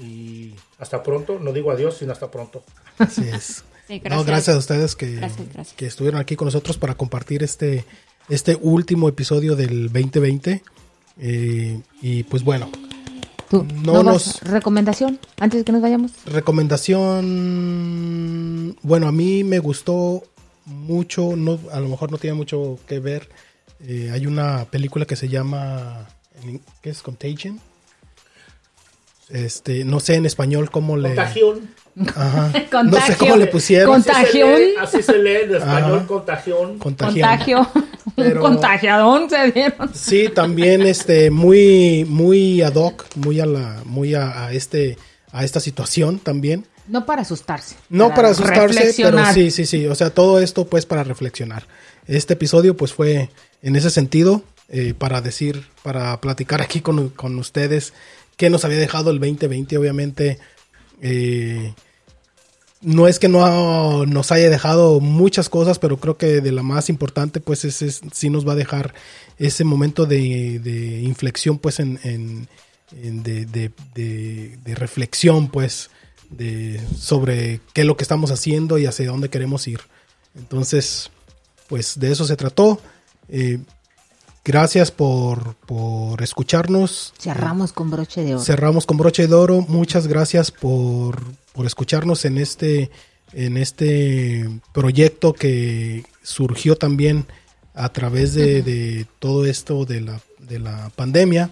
[SPEAKER 4] y hasta pronto. No digo adiós, sino hasta pronto.
[SPEAKER 1] Así es.
[SPEAKER 3] Sí,
[SPEAKER 1] No, gracias a ustedes que,
[SPEAKER 3] Gracias, gracias.
[SPEAKER 1] que estuvieron aquí con nosotros para compartir este, este último episodio del 2020. Eh, y pues bueno,
[SPEAKER 2] Tú,
[SPEAKER 1] No
[SPEAKER 2] ¿no
[SPEAKER 1] nos-
[SPEAKER 2] vas- ¿Recomendación antes de que nos vayamos?
[SPEAKER 1] recomendación. Bueno, a mí me gustó mucho. No, a lo mejor no tiene mucho que ver. Eh, hay una película que se llama. ¿Qué es? Contagion. Este, no sé en español cómo le.
[SPEAKER 4] Contagión.
[SPEAKER 1] Ajá. No sé cómo le pusieron.
[SPEAKER 2] Cont-
[SPEAKER 4] Así se
[SPEAKER 2] Contagión.
[SPEAKER 4] lee- Así se lee en español,
[SPEAKER 1] Ajá.
[SPEAKER 4] contagión.
[SPEAKER 1] Contagión.
[SPEAKER 2] Contagio.
[SPEAKER 1] Pero-
[SPEAKER 2] Un contagiadón se dieron.
[SPEAKER 1] Sí, también este muy muy ad hoc, muy a la muy a, a este a esta situación también.
[SPEAKER 2] No para asustarse.
[SPEAKER 1] No para, asustarse, pero sí, sí, sí, o sea, todo esto pues para reflexionar. Este episodio pues fue en ese sentido eh, para decir, para platicar aquí con, con ustedes qué nos había dejado el 2020, obviamente eh, no es que no nos haya dejado muchas cosas, pero creo que de la más importante, pues es, es- sí nos va a dejar ese momento de, inflexión, pues en, en- en de, de- de- de reflexión, pues, de, sobre qué es lo que estamos haciendo y hacia dónde queremos ir. Entonces, pues de eso se trató. Eh, gracias por, por escucharnos.
[SPEAKER 2] Cerramos con broche de oro.
[SPEAKER 1] Cerramos con broche de oro. Muchas gracias por, por escucharnos en este, en este proyecto que surgió también a través de, de todo esto de la, de la pandemia.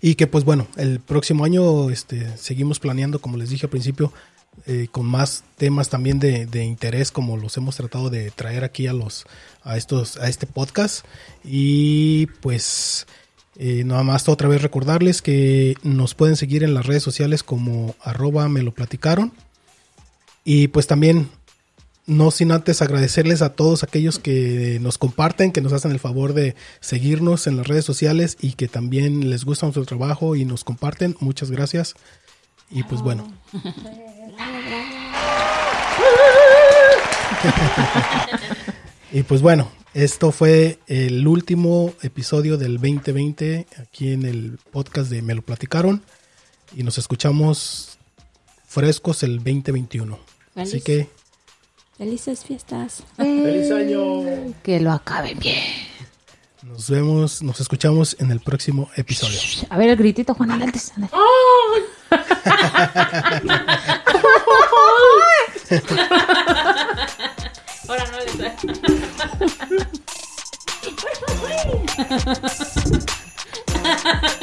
[SPEAKER 1] Y que pues bueno, el próximo año este, seguimos planeando, como les dije al principio, eh, con más temas también de, interés como los hemos tratado de traer aquí a los a estos a este podcast y pues eh, nada más otra vez recordarles que nos pueden seguir en las redes sociales como arroba me lo platicaron y pues también no sin antes agradecerles a todos aquellos que nos comparten, que nos hacen el favor de seguirnos en las redes sociales y que también les gusta nuestro trabajo y nos comparten. Muchas gracias. Y pues bueno, y pues bueno, esto fue el último episodio del 2020 aquí en el podcast de Me lo platicaron y nos escuchamos frescos el 2021. Así que
[SPEAKER 3] Felices fiestas.
[SPEAKER 4] ¡Feliz año!
[SPEAKER 2] Que lo acaben bien.
[SPEAKER 1] nos vemos, nos escuchamos en el próximo episodio.
[SPEAKER 2] A ver el gritito, Juan, antes.
[SPEAKER 3] Ahora no les